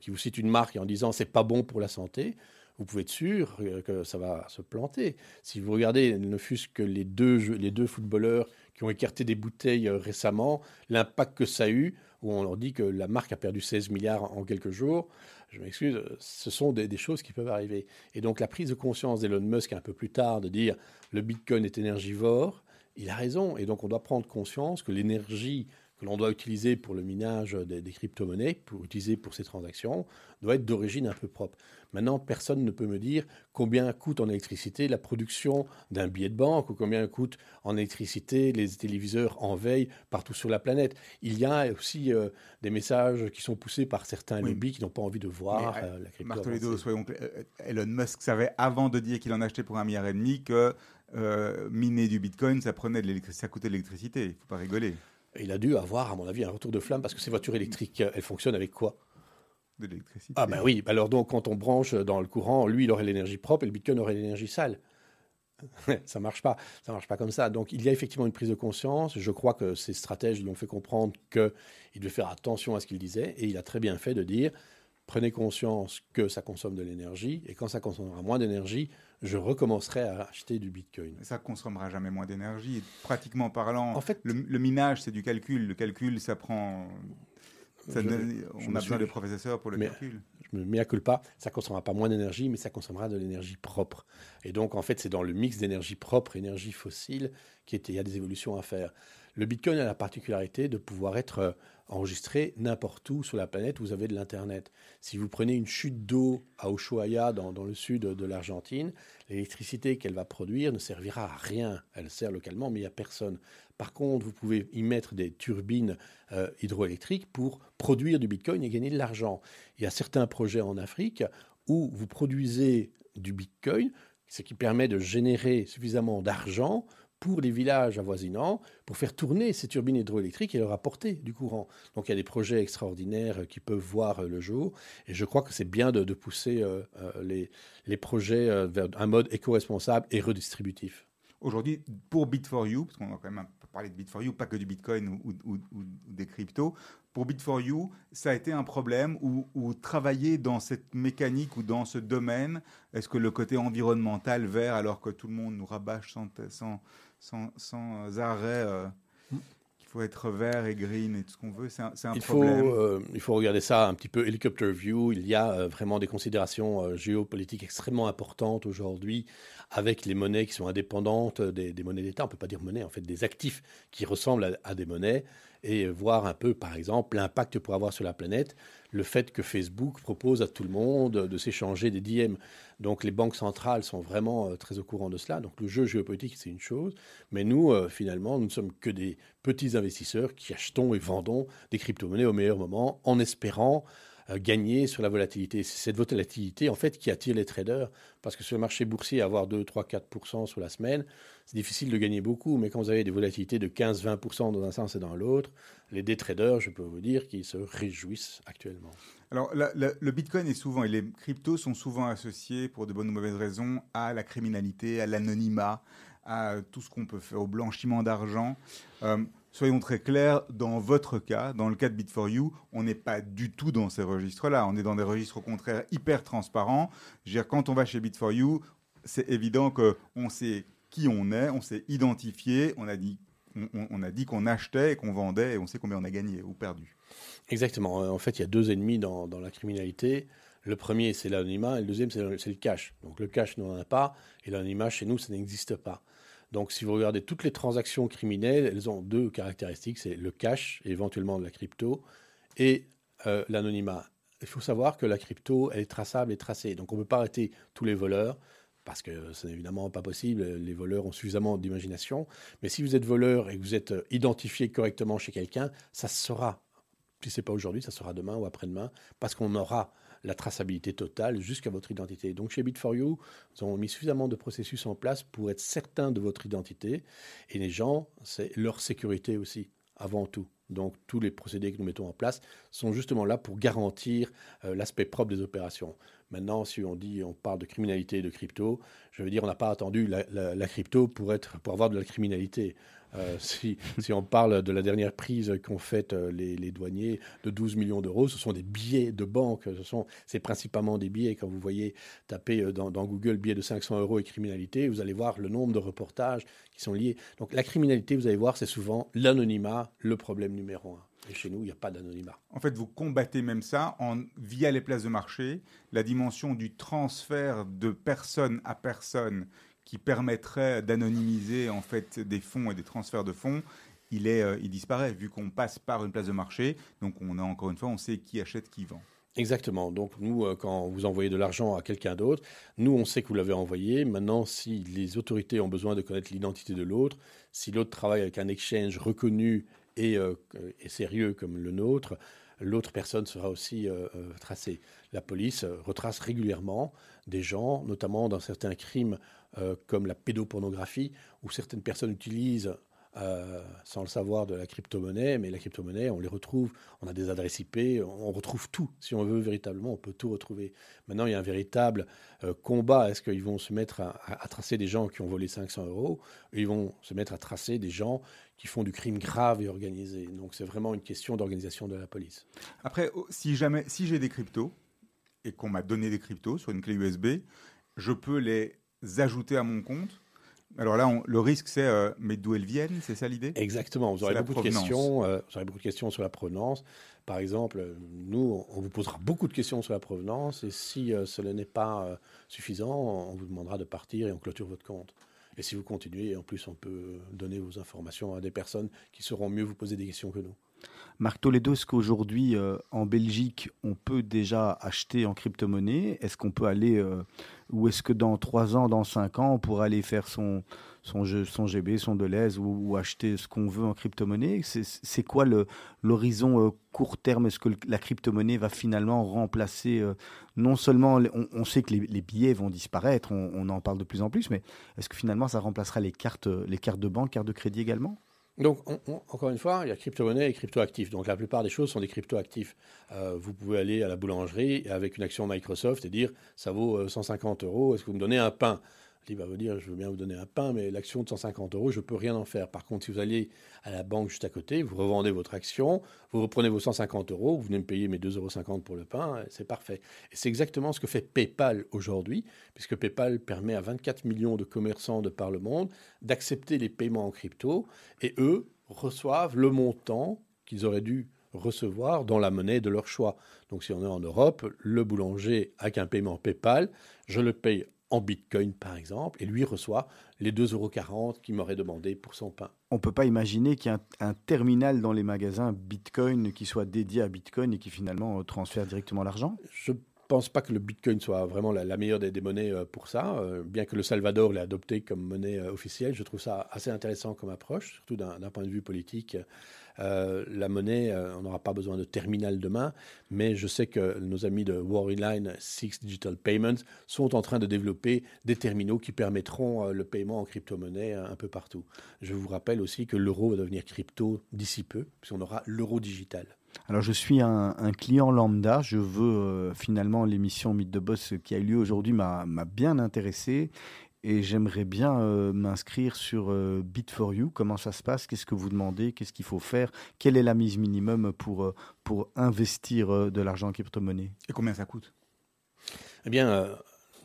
qui vous cite une marque en disant c'est pas bon pour la santé, vous pouvez être sûr que ça va se planter. Si vous regardez, ne fût-ce que les deux, les deux footballeurs qui ont écarté des bouteilles euh, récemment, l'impact que ça a eu, où on leur dit que la marque a perdu 16 milliards en quelques jours, je m'excuse, ce sont des, des choses qui peuvent arriver. Et donc la prise de conscience d'Elon Musk un peu plus tard de dire le Bitcoin est énergivore, il a raison. Et donc on doit prendre conscience que l'énergie que l'on doit utiliser pour le minage des, des crypto-monnaies, pour utiliser pour ces transactions, doit être d'origine un peu propre. Maintenant, personne ne peut me dire combien coûte en électricité la production d'un billet de banque ou combien coûte en électricité les téléviseurs en veille partout sur la planète. Il y a aussi euh, des messages qui sont poussés par certains Oui. lobbies qui n'ont pas envie de voir Mais, euh, la crypto. Avancer. soyons clairs, euh, Elon Musk savait avant de dire qu'il en achetait pour un milliard et demi que euh, miner du Bitcoin, ça prenait de l'électricité, ça coûtait de l'électricité. Il faut pas rigoler. Il a dû avoir, à mon avis, un retour de flamme parce que ces voitures électriques, euh, elles fonctionnent avec quoi? De l'électricité. Ah ben oui, alors donc quand on branche dans le courant, lui il aurait l'énergie propre et le Bitcoin aurait l'énergie sale. ça marche pas, ça marche pas comme ça. Donc il y a effectivement une prise de conscience. Je crois que ces stratèges lui ont fait comprendre qu'il devait faire attention à ce qu'il disait et il a très bien fait de dire prenez conscience que ça consomme de l'énergie et quand ça consommera moins d'énergie, je recommencerai à acheter du Bitcoin. Ça consommera jamais moins d'énergie. Pratiquement parlant, En fait- le, le minage, c'est du calcul. Le calcul, ça prend. ça Je- ne- je on a suis- besoin de professeurs pour le Mais- calcul. je me mets à culpa, ça consommera pas moins d'énergie, mais ça consommera de l'énergie propre. Et donc, en fait, c'est dans le mix d'énergie propre énergie fossile qu'il y a des évolutions à faire. Le Bitcoin a la particularité de pouvoir être euh, enregistré n'importe où sur la planète où vous avez de l'Internet. Si vous prenez une chute d'eau à Ushuaia, dans, le sud de l'Argentine, l'électricité qu'elle va produire ne servira à rien. Elle sert localement, mais il n'y a personne. Par contre, vous pouvez y mettre des turbines euh, hydroélectriques pour produire du Bitcoin et gagner de l'argent. Il y a certains projets en Afrique où vous produisez du Bitcoin, ce qui permet de générer suffisamment d'argent pour les villages avoisinants, pour faire tourner ces turbines hydroélectriques et leur apporter du courant. Donc il y a des projets extraordinaires qui peuvent voir euh, le jour, et je crois que c'est bien de, pousser euh, euh, les, projets vers un mode éco-responsable et redistributif. Aujourd'hui, pour Bit4You, parce qu'on a quand même parlé de Bit4You, pas que du Bitcoin ou, ou- ou- ou des cryptos, pour Bit4You, ça a été un problème où travailler dans cette mécanique ou dans ce domaine, est-ce que le côté environnemental, vert, alors que tout le monde nous rabâche sans, sans, sans arrêt euh, qu'il faut être vert et green et tout ce qu'on veut, c'est un, Il faut, problème euh, il faut regarder ça un petit peu helicopter view. Il y a euh, vraiment des considérations euh, géopolitiques extrêmement importantes aujourd'hui avec les monnaies qui sont indépendantes des, des monnaies d'État. On peut pas dire monnaie, en fait, des actifs qui ressemblent à, à des monnaies et voir un peu, par exemple, l'impact pour avoir sur la planète le fait que Facebook propose à tout le monde de s'échanger des DM. Donc les banques centrales sont vraiment euh, très au courant de cela. Donc le jeu géopolitique, c'est une chose. Mais nous, euh, finalement, nous ne sommes que des petits investisseurs qui achetons et vendons des crypto-monnaies au meilleur moment en espérant euh, gagner sur la volatilité. C'est cette volatilité, en fait, qui attire les traders. Parce que sur le marché boursier, avoir 2, 3, 4% sur la semaine, c'est difficile de gagner beaucoup. Mais quand vous avez des volatilités de 15, 20% dans un sens et dans l'autre, les day traders, je peux vous dire qu'ils se réjouissent actuellement. Alors, le Bitcoin est souvent, et les cryptos sont souvent associés, pour de bonnes ou mauvaises raisons, à la criminalité, à l'anonymat, à tout ce qu'on peut faire, au blanchiment d'argent. Euh, soyons très clairs, dans votre cas, dans le cas de Bit4You, on n'est pas du tout dans ces registres-là. On est dans des registres, au contraire, hyper transparents. Je veux dire, quand on va chez Bit4You, c'est évident qu'on sait qui on est, on s'est identifié, on a dit qu'on achetait et qu'on vendait et on sait combien on a gagné ou perdu. Exactement. Euh, En fait, il y a deux ennemis dans, la criminalité. Le premier, c'est l'anonymat, et le deuxième, c'est le, cash. Donc le cash, nous, on n'en a pas, et l'anonymat, chez nous, ça n'existe pas. Donc si vous regardez toutes les transactions criminelles, elles ont deux caractéristiques, c'est le cash, éventuellement de la crypto, et euh, l'anonymat. Il faut savoir que la crypto, elle est traçable et tracée. Donc on ne peut pas arrêter tous les voleurs, parce que ce n'est évidemment pas possible. Les voleurs ont suffisamment d'imagination. Mais si vous êtes voleur et que vous êtes euh, identifié correctement chez quelqu'un, ça se saura. Si ce n'est pas aujourd'hui, ça sera demain ou après-demain, parce qu'on aura la traçabilité totale jusqu'à votre identité. Donc chez Bit4You, nous avons mis suffisamment de processus en place pour être certain de votre identité. Et les gens, c'est leur sécurité aussi, avant tout. Donc tous les procédés que nous mettons en place sont justement là pour garantir euh, l'aspect propre des opérations. Maintenant, si on dit, on parle de criminalité et de crypto, je veux dire, on n'a pas attendu la, crypto pour avoir de la criminalité. Euh, si, on parle de la dernière prise qu'ont faite euh, les, les douaniers de 12 millions d'euros, ce sont des billets de banque. Ce sont, c'est principalement des billets. Quand vous voyez taper euh, dans, dans Google billets de 500 euros et criminalité, vous allez voir le nombre de reportages qui sont liés. Donc la criminalité, vous allez voir, c'est souvent l'anonymat, le problème numéro un. Et chez nous, il n'y a pas d'anonymat. En fait, vous combattez même ça en, via les places de marché, la dimension du transfert de personne à personne qui permettrait d'anonymiser en fait des fonds et des transferts de fonds il, est, euh, il disparaît vu qu'on passe par une place de marché. Donc on a encore une fois, on sait qui achète, qui vend. Exactement. Donc nous, euh, quand vous envoyez de l'argent à quelqu'un d'autre, nous, on sait que vous l'avez envoyé. Maintenant, si les autorités ont besoin de connaître l'identité de l'autre, si l'autre travaille avec un exchange reconnu et, euh, et sérieux comme le nôtre, l'autre personne sera aussi euh, euh, tracée. La police retrace régulièrement des gens, notamment dans certains crimes comme la pédopornographie, où certaines personnes utilisent euh, sans le savoir de la crypto-monnaie, mais la crypto-monnaie, on les retrouve, on a des adresses IP, on retrouve tout. Si on veut véritablement, on peut tout retrouver. Maintenant, il y a un véritable euh, combat. Est-ce qu'ils vont se mettre à, tracer des gens qui ont volé 500 euros? Ils vont se mettre à tracer des gens qui font du crime grave et organisé. Donc, c'est vraiment une question d'organisation de la police. Après, oh, si jamais, si j'ai des cryptos et qu'on m'a donné des cryptos sur une clé USB, je peux les ajouter à mon compte. Alors là, on- le risque, c'est euh, mais d'où elles viennent, c'est ça l'idée? Exactement. Vous aurez beaucoup de questions. euh, vous aurez beaucoup de questions sur la provenance. Par exemple, nous, on vous posera beaucoup de questions sur la provenance. Et si euh, cela n'est pas suffisant, on vous demandera de partir et on clôture votre compte. Et si vous continuez, en plus, on peut donner vos informations à des personnes qui sauront mieux vous poser des questions que nous. Marc Toledo, est-ce qu'aujourd'hui, euh, en Belgique, on peut déjà acheter en crypto-monnaie? Est-ce qu'on peut aller, euh, ou est-ce que dans 3 ans, dans 5 ans, on pourra aller faire son, son, GB, son Deleuze, ou, acheter ce qu'on veut en crypto-monnaie? C'est quoi l'horizon euh, court terme? Est-ce que la crypto-monnaie va finalement remplacer, non seulement, on, sait que les, billets vont disparaître, on, on en parle de plus en plus, mais est-ce que finalement ça remplacera les cartes, les cartes de banque, cartes de crédit également? Donc, on- on- encore une fois, il y a crypto-monnaie et crypto-actifs. Donc, la plupart des choses sont des crypto-actifs. Euh, vous pouvez aller à la boulangerie avec une action Microsoft et dire ça vaut euh, 150 euros, est-ce que vous me donnez un pain? Il va vous dire je veux bien vous donner un pain, mais l'action de 150 euros, je peux rien en faire. Par contre, si vous allez à la banque juste à côté, vous revendez votre action, vous reprenez vos 150 euros, vous venez me payer mes 2,50 euros pour le pain, c'est parfait. Et c'est exactement ce que fait PayPal aujourd'hui, puisque PayPal permet à 24 millions de commerçants de par le monde d'accepter les paiements en crypto, et eux reçoivent le montant qu'ils auraient dû recevoir dans la monnaie de leur choix. Donc si on est en Europe, le boulanger avec un paiement PayPal, je le paye en Bitcoin par exemple, et lui reçoit les 2,40 euros qu'il m'aurait demandé pour son pain. on peut pas imaginer qu'il y ait un, un terminal dans les magasins Bitcoin qui soit dédié à Bitcoin et qui finalement euh, transfère directement l'argent? Je pense pas que le Bitcoin soit vraiment la, la meilleure des, des monnaies euh, pour ça. Euh, bien que le Salvador l'ait adopté comme monnaie officielle, je trouve ça assez intéressant comme approche, surtout d'un point de vue politique. Euh, la monnaie, euh, on n'aura pas besoin de terminal demain, mais je sais que nos amis de Warline Six Digital Payments sont en train de développer des terminaux qui permettront euh, le paiement en crypto-monnaie un peu partout. Je vous rappelle aussi que l'euro va devenir crypto d'ici peu, puisqu'on aura l'euro digital. Alors je suis un, client lambda, je veux finalement l'émission Mythe de Boss qui a eu lieu aujourd'hui m'a bien intéressé et j'aimerais bien euh, m'inscrire sur euh, Bit4You. Comment ça se passe? Qu'est-ce que vous demandez? Qu'est-ce qu'il faut faire? Quelle est la mise minimum pour, euh, pour investir euh, de l'argent en crypto-monnaie? Et combien ça coûte? Eh bien, euh,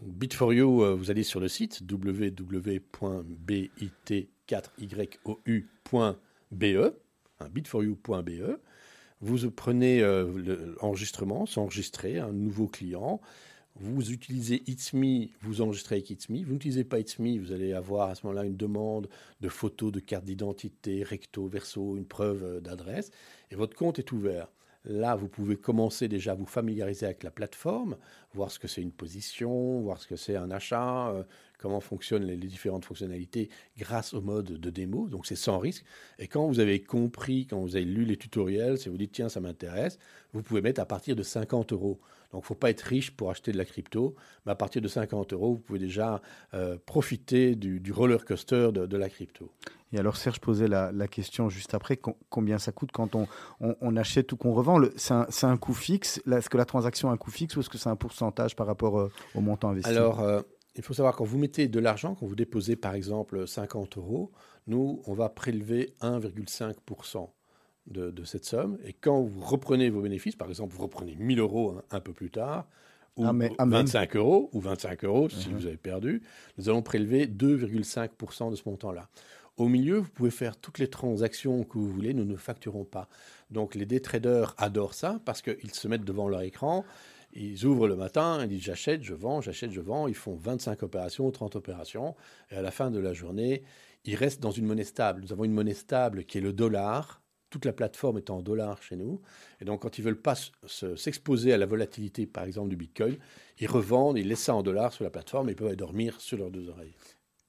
Bit4You, euh, vous allez sur le site www.bit4yoU.be, hein, bit4you.be. Vous prenez euh, le- l'enregistrement, s'enregistrer, un nouveau client. Vous utilisez It's Me, vous enregistrez avec It's Me. Vous n'utilisez pas It's Me, vous allez avoir à ce moment-là une demande de photos de carte d'identité, recto, verso, une preuve euh, d'adresse. Et votre compte est ouvert. Là, vous pouvez commencer déjà à vous familiariser avec la plateforme, voir ce que c'est une position, voir ce que c'est un achat, euh, comment fonctionnent les, les différentes fonctionnalités grâce au mode de démo. Donc, c'est sans risque. Et quand vous avez compris, quand vous avez lu les tutoriels, si vous dites tiens, ça m'intéresse, vous pouvez mettre à partir de 50 euros. Donc, il ne faut pas être riche pour acheter de la crypto, mais à partir de 50 euros, vous pouvez déjà euh, profiter du, du roller coaster de, de la crypto. Et alors Serge posait la, la question juste après, com- combien ça coûte quand on, on, on achète ou qu'on revend? C'est un, coût fixe? Est-ce que la transaction a un coût fixe ou est-ce que c'est un pourcentage par rapport euh, au montant investi? Alors, euh, il faut savoir, quand vous mettez de l'argent, quand vous déposez par exemple 50 euros, nous, on va prélever 1,5% de, de cette somme. Et quand vous reprenez vos bénéfices, par exemple, vous reprenez 1000 euros un, un peu plus tard, ou Amen. Amen. 25 euros, ou 25 euros si Mhm. vous avez perdu, nous allons prélever 2,5% de ce montant-là. Au milieu, vous pouvez faire toutes les transactions que vous voulez, nous ne facturons pas. Donc les day traders adorent ça parce qu'ils se mettent devant leur écran, ils ouvrent le matin, ils disent j'achète, je vends, j'achète, je vends, ils font 25 opérations, 30 opérations, et à la fin de la journée, il reste dans une monnaie stable. Nous avons une monnaie stable qui est le dollar. Toute la plateforme est en dollars chez nous. Et donc, quand ils veulent pas se- s'exposer à la volatilité, par exemple, du Bitcoin, ils revendent, ils laissent ça en dollars sur la plateforme et ils peuvent dormir sur leurs deux oreilles.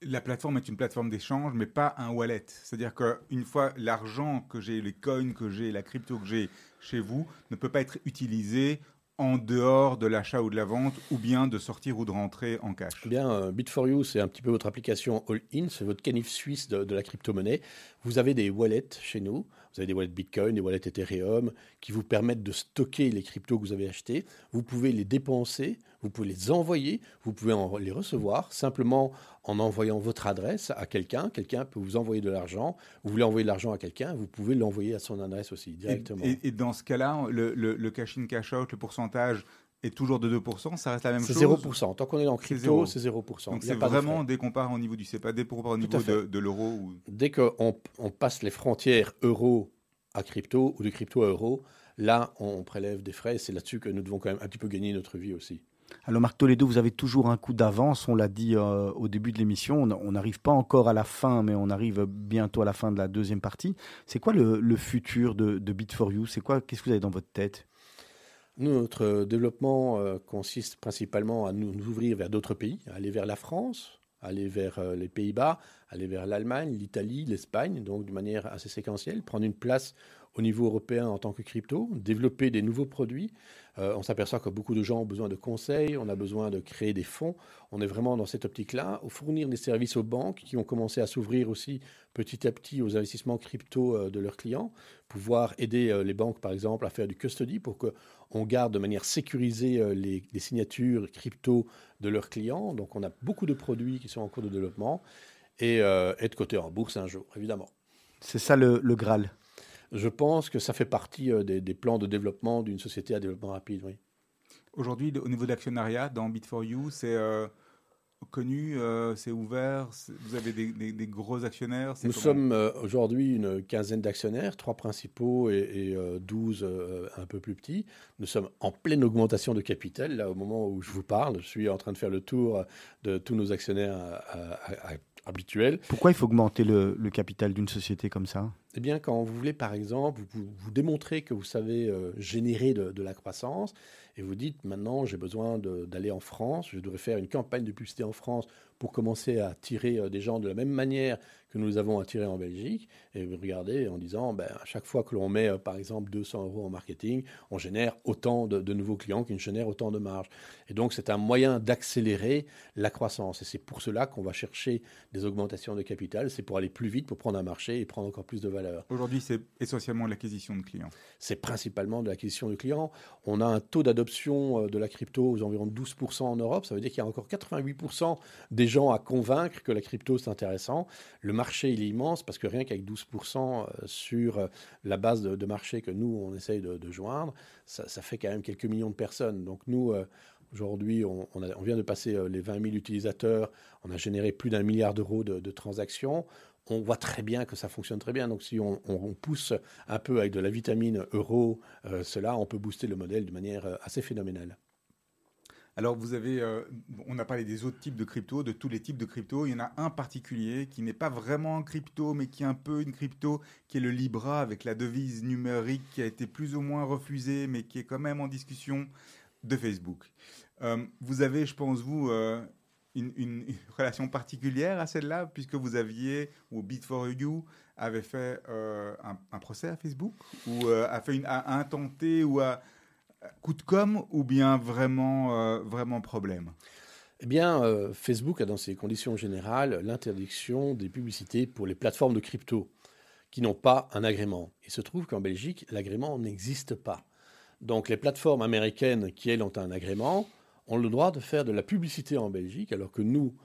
La plateforme est une plateforme d'échange, mais pas un wallet. C'est-à-dire qu'une fois l'argent que j'ai, les coins que j'ai, la crypto que j'ai chez vous, ne peut pas être utilisé en dehors de l'achat ou de la vente, ou bien de sortir ou de rentrer en cash. Eh bien, euh, Bit4You, c'est un petit peu votre application all-in, c'est votre canif suisse de, de la crypto-monnaie. Vous avez des wallets chez nous, vous avez des wallets Bitcoin, des wallets Ethereum, qui vous permettent de stocker les cryptos que vous avez achetés. Vous pouvez les dépenser, vous pouvez les envoyer, vous pouvez en- les recevoir simplement en envoyant votre adresse à quelqu'un. Quelqu'un peut vous envoyer de l'argent. Vous voulez envoyer de l'argent à quelqu'un, vous pouvez l'envoyer à son adresse aussi, directement. et- et dans ce cas-là, le, le, le cash-in, cash-out, le pourcentage est toujours de 2%, ça reste la même C'est chose 0%. Tant qu'on est dans C'est crypto, c'est 0%. Donc Il y a c'est vraiment dès qu'on part au niveau du CEPA, dès qu'on part au niveau de, de l'euro ou... dès qu'on on passe les frontières euro à crypto ou de crypto à euro, là, on prélève des frais. C'est là-dessus que nous devons quand même un petit peu gagner notre vie aussi. Alors Marc Toledo, vous avez toujours un coup d'avance, on l'a dit euh, au début de l'émission, on on n'arrive pas encore à la fin, mais on arrive bientôt à la fin de la deuxième partie. C'est quoi le, le futur de, de Bit4You C'est quoi Qu'est-ce que vous avez dans votre tête? Notre développement euh, consiste principalement à nous, ouvrir vers d'autres pays, aller vers la France, aller vers euh, les Pays-Bas, aller vers l'Allemagne, l'Italie, l'Espagne, donc de manière assez séquentielle, prendre une place au niveau européen en tant que crypto, développer des nouveaux produits. Euh, on s'aperçoit que beaucoup de gens ont besoin de conseils, on a besoin de créer des fonds. On est vraiment dans cette optique-là, fournir des services aux banques qui ont commencé à s'ouvrir aussi petit à petit aux investissements crypto euh, de leurs clients, pouvoir aider euh, les banques par exemple à faire du custody pour que on garde de manière sécurisée les, signatures crypto de leurs clients. Donc on a beaucoup de produits qui sont en cours de développement et être coté en bourse un jour, évidemment. C'est ça le Graal. Je pense que ça fait partie euh, des, des plans de développement d'une société à développement rapide, oui. Aujourd'hui, au niveau de l'actionnariat, dans Bit4You, c'est euh, connu, euh, c'est ouvert, vous avez des, des- des gros actionnaires Nous sommes euh, aujourd'hui une quinzaine d'actionnaires, trois principaux et, et, 12 euh, un peu plus petits. Nous sommes en pleine augmentation de capital, là au moment où je vous parle. Je suis en train de faire le tour de tous nos actionnaires euh, à- à- habituels. Pourquoi il faut augmenter le, le capital d'une société comme ça? Eh bien, quand vous voulez, par exemple, vous, vous démontrer que vous savez euh, générer de, de la croissance et vous dites maintenant, j'ai besoin d'aller en France, je devrais faire une campagne de publicité en France pour commencer à attirer euh, des gens de la même manière que nous avons attiré en Belgique. Et vous regardez en disant, ben, à chaque fois que l'on met, euh, par exemple, 200 euros en marketing, on génère autant de, de nouveaux clients qui génèrent autant de marge. Et donc, c'est un moyen d'accélérer la croissance. Et c'est pour cela qu'on va chercher des augmentations de capital. C'est pour aller plus vite, pour prendre un marché et prendre encore plus de valeur. Aujourd'hui, c'est essentiellement l'acquisition de clients. C'est principalement de l'acquisition de clients. On a un taux d'adoption euh, de la crypto aux environs de 12% en Europe. Ça veut dire qu'il y a encore 88% des gens à convaincre que la crypto c'est intéressant. Le marché il est immense parce que rien qu'avec 12% euh, sur euh, la base de, marché que nous on essaye de, joindre, ça, fait quand même quelques millions de personnes. Donc nous Aujourd'hui, on, vient de passer les 20 000 utilisateurs, on a généré plus d'un milliard d'euros de, de transactions. On voit très bien que ça fonctionne très bien. Donc, si on, pousse un peu avec de la vitamine euro, euh, cela, on peut booster le modèle de manière euh, assez phénoménale. Alors, vous avez, euh, on a parlé des autres types de crypto, de tous les types de crypto. Il y en a un particulier qui n'est pas vraiment un crypto, mais qui est un peu une crypto, qui est le Libra avec la devise numérique qui a été plus ou moins refusée, mais qui est quand même en discussion de Facebook. Vous avez, je pense, vous, une, relation particulière à celle-là, puisque vous aviez, ou Bit4You avait fait euh, un, procès à Facebook, ou euh, a fait une, a, intenté, ou a coup de com, ou bien vraiment, euh, vraiment problème? Eh bien, Facebook a dans ses conditions générales l'interdiction des publicités pour les plateformes de crypto qui n'ont pas un agrément. Il se trouve qu'en Belgique, l'agrément n'existe pas. Donc les plateformes américaines qui, elles, ont un agrément, ont le droit de faire de la publicité en Belgique, alors que nous,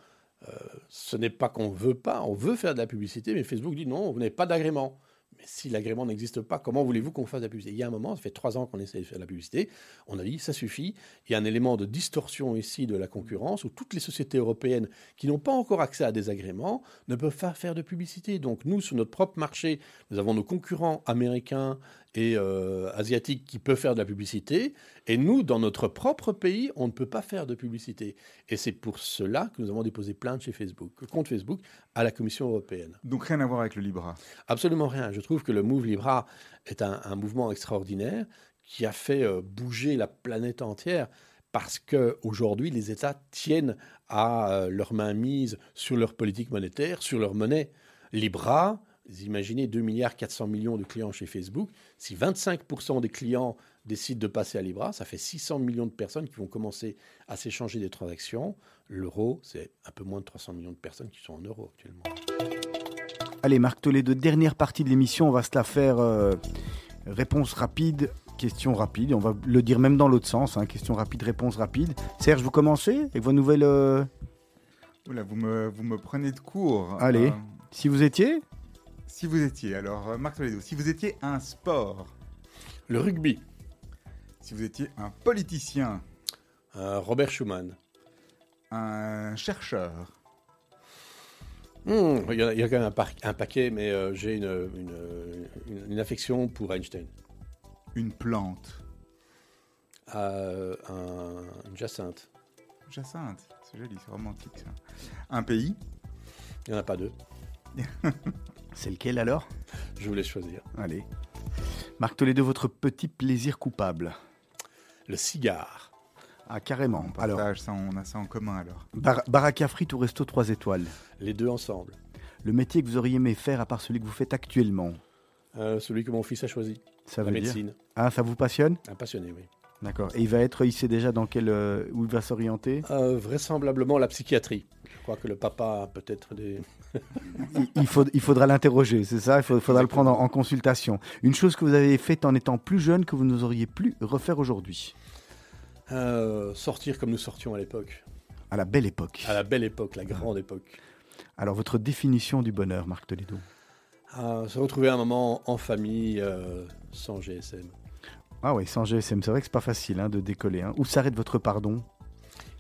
euh, ce n'est pas qu'on ne veut pas, on veut faire de la publicité, mais Facebook dit non, vous n'avez pas d'agrément. mais si l'agrément n'existe pas, comment voulez-vous qu'on fasse de la publicité? Il y a un moment, ça fait trois ans qu'on essaie de faire de la publicité, on a dit ça suffit. Il y a un élément de distorsion ici de la concurrence où toutes les sociétés européennes qui n'ont pas encore accès à des agréments ne peuvent pas faire de publicité. Donc nous, sur notre propre marché, nous avons nos concurrents américains et euh, asiatiques qui peuvent faire de la publicité, et nous, dans notre propre pays, on ne peut pas faire de publicité. Et c'est pour cela que nous avons déposé plainte chez Facebook, contre Facebook, à la Commission européenne. Donc rien à voir avec le Libra? Absolument rien. Je trouve que le Move Libra est un, un mouvement extraordinaire qui a fait euh, bouger la planète entière parce qu'aujourd'hui, les États tiennent à euh, leur main mise sur leur politique monétaire, sur leur monnaie. Libra, imaginez 2 milliards 400 millions de clients chez Facebook. Si 25% des clients décident de passer à Libra, ça fait 600 millions de personnes qui vont commencer à s'échanger des transactions. L'euro, c'est un peu moins de 300 millions de personnes qui sont en euros actuellement. Allez, Marc Toledo, dernière partie de l'émission, on va se la faire euh, réponse rapide, question rapide. On va le dire même dans l'autre sens, hein, question rapide, réponse rapide. Serge, vous commencez avec vos nouvelles. euh, Oula, vous me, vous me prenez de court. Allez. Euh, si vous étiez si vous étiez, alors, euh, Marc Toledo, si vous étiez un sport, Le rugby, si vous étiez un politicien, euh, Robert Schuman. un chercheur, Hmm, il, y a, il y a quand même un, par- un paquet, mais euh, j'ai une, une, une- une affection pour Einstein. une plante, Euh, un, une jacinthe. Jacinthe, c'est joli, c'est romantique ça. Un pays, Il n'y en a pas deux. C'est lequel alors? Je vous laisse choisir. Allez. Marc Toledo, votre petit plaisir coupable. Le cigare. Ah, carrément. on Alors, ça, on a ça en commun alors. bar baraque à frites ou resto 3 étoiles? Les deux ensemble. Le métier que vous auriez aimé faire à part celui que vous faites actuellement? Euh, celui que mon fils a choisi. Ça La veut dire médecine. Ah, ça vous passionne? Un passionné, oui. D'accord. Et il va être, il sait déjà dans quel, euh, où il va s'orienter Euh, vraisemblablement la psychiatrie. Je crois que le papa a peut-être des... il, il faut, il faudra l'interroger, c'est ça? Il faudra le prendre en, en consultation. Une chose que vous avez faite en étant plus jeune que vous n'oseriez plus refaire aujourd'hui? Euh, sortir comme nous sortions à l'époque. À la belle époque. À la belle époque, la grande époque. Alors, votre définition du bonheur, Marc Toledo? Se retrouver un moment en famille sans GSM. Ah oui, sans GSM, c'est vrai que c'est pas facile hein, de décoller. hein. Où s'arrête votre pardon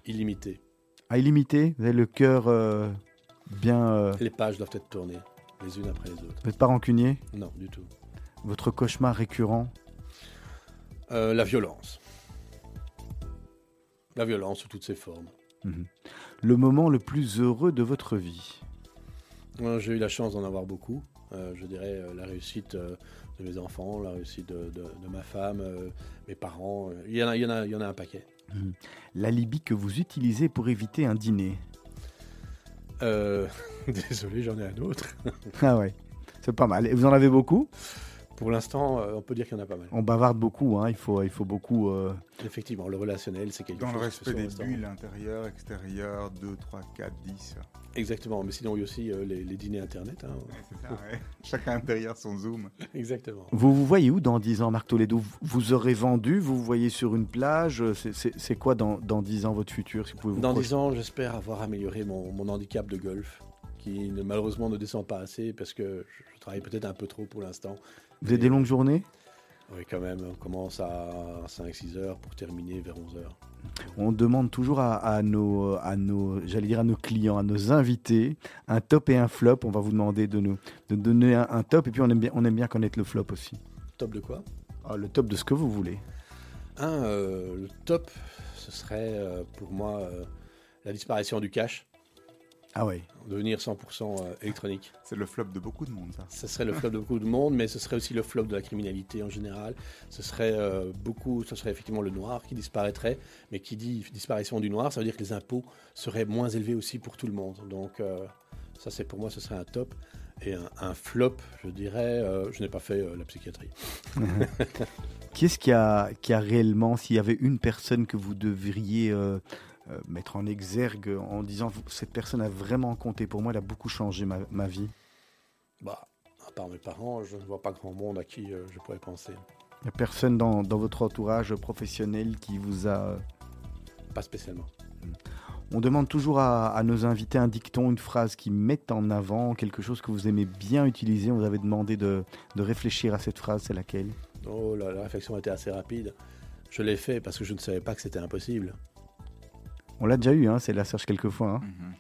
Illimité. À illimité Vous avez le cœur euh, bien... euh, Les pages doivent être tournées, les unes après les autres. vous n'êtes pas rancunier? Non, du tout. Votre cauchemar récurrent? Euh, la violence. La violence sous toutes ses formes. Mhm. Le moment le plus heureux de votre vie? J'ai eu la chance d'en avoir beaucoup. Je dirais la réussite de mes enfants, la réussite de, de- de ma femme, euh, mes parents. euh, Il y, en a, il, y en a, il y en a un paquet. L'alibi que vous utilisez pour éviter un dîner Euh, désolé, j'en ai un autre. Ah ouais, c'est pas mal. Et vous en avez beaucoup? Pour l'instant, euh, on peut dire qu'il y en a pas mal. On bavarde beaucoup, hein. il, faut, il faut beaucoup... euh, Effectivement, le relationnel, c'est quelque Dans chose le qui se respect des restaurant. bulles, intérieur, extérieur, 2, 3, 4, 10. Exactement, mais sinon, il y a aussi euh, les, les dîners Internet. hein. C'est ça, ouais. Chacun derrière son zoom. Exactement. Vous vous voyez où dans 10 ans, Marc Toledo? Vous- Vous aurez vendu Vous vous voyez sur une plage C'est- C'est c'est quoi dans, dans 10 ans votre futur si vous pouvez vous Dans projeter? 10 ans, j'espère avoir amélioré mon, mon handicap de golf, qui ne- malheureusement ne descend pas assez parce que je, je travaille peut-être un peu trop pour l'instant. Vous avez des longues journées? Oui, quand même, on commence à 5-6 heures pour terminer vers 11 heures. On demande toujours à, à nos, à nos, j'allais dire à nos clients, à nos invités, un top et un flop. On va vous demander de nous de donner un, un top et puis on aime bien, on aime bien connaître le flop aussi. Top de quoi? Ah, le top de ce que vous voulez. Un, euh, le top, ce serait euh, pour moi euh, la disparition du cash, Ah ouais. devenir 100% euh, électronique. C'est le flop de beaucoup de monde, ça. Ce serait le flop de beaucoup de monde, mais ce serait aussi le flop de la criminalité en général. Ce serait euh, beaucoup, ce serait effectivement le noir qui disparaîtrait, mais qui dit disparition du noir, ça veut dire que les impôts seraient moins élevés aussi pour tout le monde. Donc euh, ça, c'est pour moi, ce serait un top. Et un, un flop, je dirais, euh, je n'ai pas fait euh, la psychiatrie. Qui est-ce qui a, qui a réellement, s'il y avait une personne que vous devriez mettre en exergue en disant cette personne a vraiment compté pour moi, elle a beaucoup changé ma, ma vie Bah, à part mes parents, je ne vois pas grand monde à qui euh, je pourrais penser. Il n'y a personne dans, dans votre entourage professionnel qui vous a... Pas spécialement. On demande toujours à, à nos invités un dicton, une phrase qui met en avant quelque chose que vous aimez bien utiliser. On vous avait demandé de, de réfléchir à cette phrase, c'est laquelle? Oh là, la réflexion était assez rapide. Je l'ai fait parce que je ne savais pas que c'était impossible. On l'a déjà eu, hein, c'est la Serge quelquefois. hein. Mhm.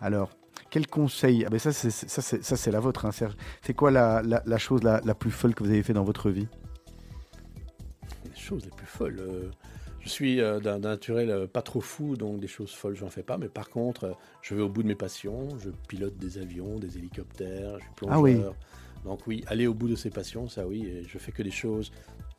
Alors, quel conseil ah ben ça, c'est, ça, c'est, ça, c'est la vôtre, hein, Serge. C'est quoi la, la, la chose la, la plus folle que vous avez fait dans votre vie? Les choses les plus folles. euh, je suis euh, d'un naturel euh, pas trop fou, donc des choses folles, j'en fais pas. Mais par contre, je vais au bout de mes passions. Je pilote des avions, des hélicoptères, je suis plongeur. Ah oui. Donc oui, aller au bout de ses passions, ça oui. Et je fais que des choses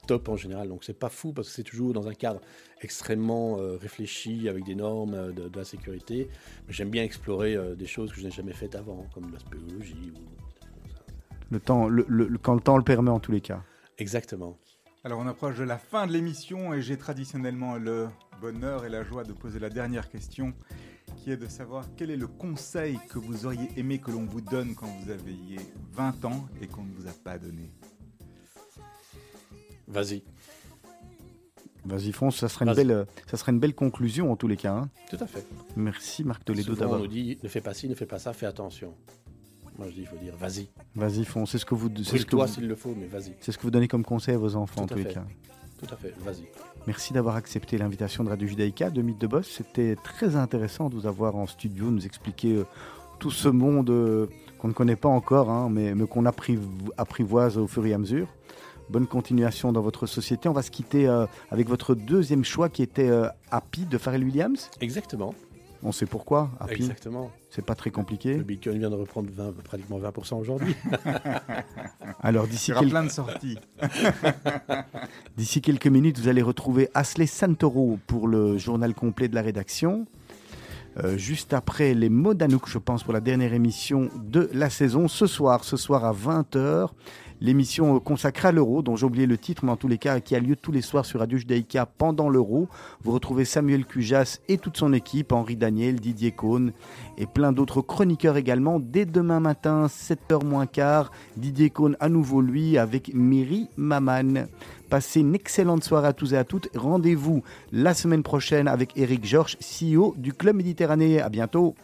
top en général. Donc c'est pas fou parce que c'est toujours dans un cadre extrêmement euh, réfléchi avec des normes euh, de, de la sécurité. Mais j'aime bien explorer euh, des choses que je n'ai jamais faites avant, comme la spéologie. Ou... le temps, le, le- le- Quand le temps le permet, en tous les cas. Exactement. Alors on approche de la fin de l'émission et j'ai traditionnellement le bonheur et la joie de poser la dernière question qui est de savoir quel est le conseil que vous auriez aimé que l'on vous donne quand vous aviez 20 ans et qu'on ne vous a pas donné. Vas-y. Vas-y, fonce, ça serait, une belle, ça serait une belle conclusion en tous les cas. hein. Tout à fait. Merci Marc Toledo Souvent, on d'avoir. nous dit ne fais pas ci, ne fais pas ça, fais attention. Moi je dis il faut dire vas-y. Vas-y, fonce. C'est ce que vous, c'est ce que vous, s'il le faut, mais vas-y. c'est ce que vous donnez comme conseil à vos enfants en Tout tous à les cas. Tout à fait, vas-y. Merci d'avoir accepté l'invitation de Radio Judaïka, de Mythe de Boss. C'était très intéressant de vous avoir en studio, nous expliquer euh, tout ce monde euh, qu'on ne connaît pas encore, hein, mais, mais qu'on appriv- apprivoise au fur et à mesure. Bonne continuation dans votre société. On va se quitter euh, avec votre deuxième choix qui était euh, Happy de Pharrell Williams. Exactement. On sait pourquoi. Happy, Exactement. c'est pas très compliqué. Le Bitcoin vient de reprendre 20 pratiquement 20% aujourd'hui. Alors Il d'ici y aura quel- plein de sorties. D'ici quelques minutes, vous allez retrouver Asley Santoro pour le journal complet de la rédaction. Euh, juste après les mots d'Anouk, je pense, pour la dernière émission de la saison. Ce soir, ce soir à 20h, l'émission consacrée à l'euro, dont j'ai oublié le titre, mais en tous les cas, qui a lieu tous les soirs sur Radio Judaïka pendant l'euro. Vous retrouvez Samuel Cujas et toute son équipe, Henri Daniel, Didier Cohn et plein d'autres chroniqueurs également. Dès demain matin, 7h moins quart, Didier Cohn à nouveau lui avec Miri Maman. Passez une excellente soirée à tous et à toutes. Rendez-vous la semaine prochaine avec Eric Georges, CEO du Club Méditerranée. À bientôt.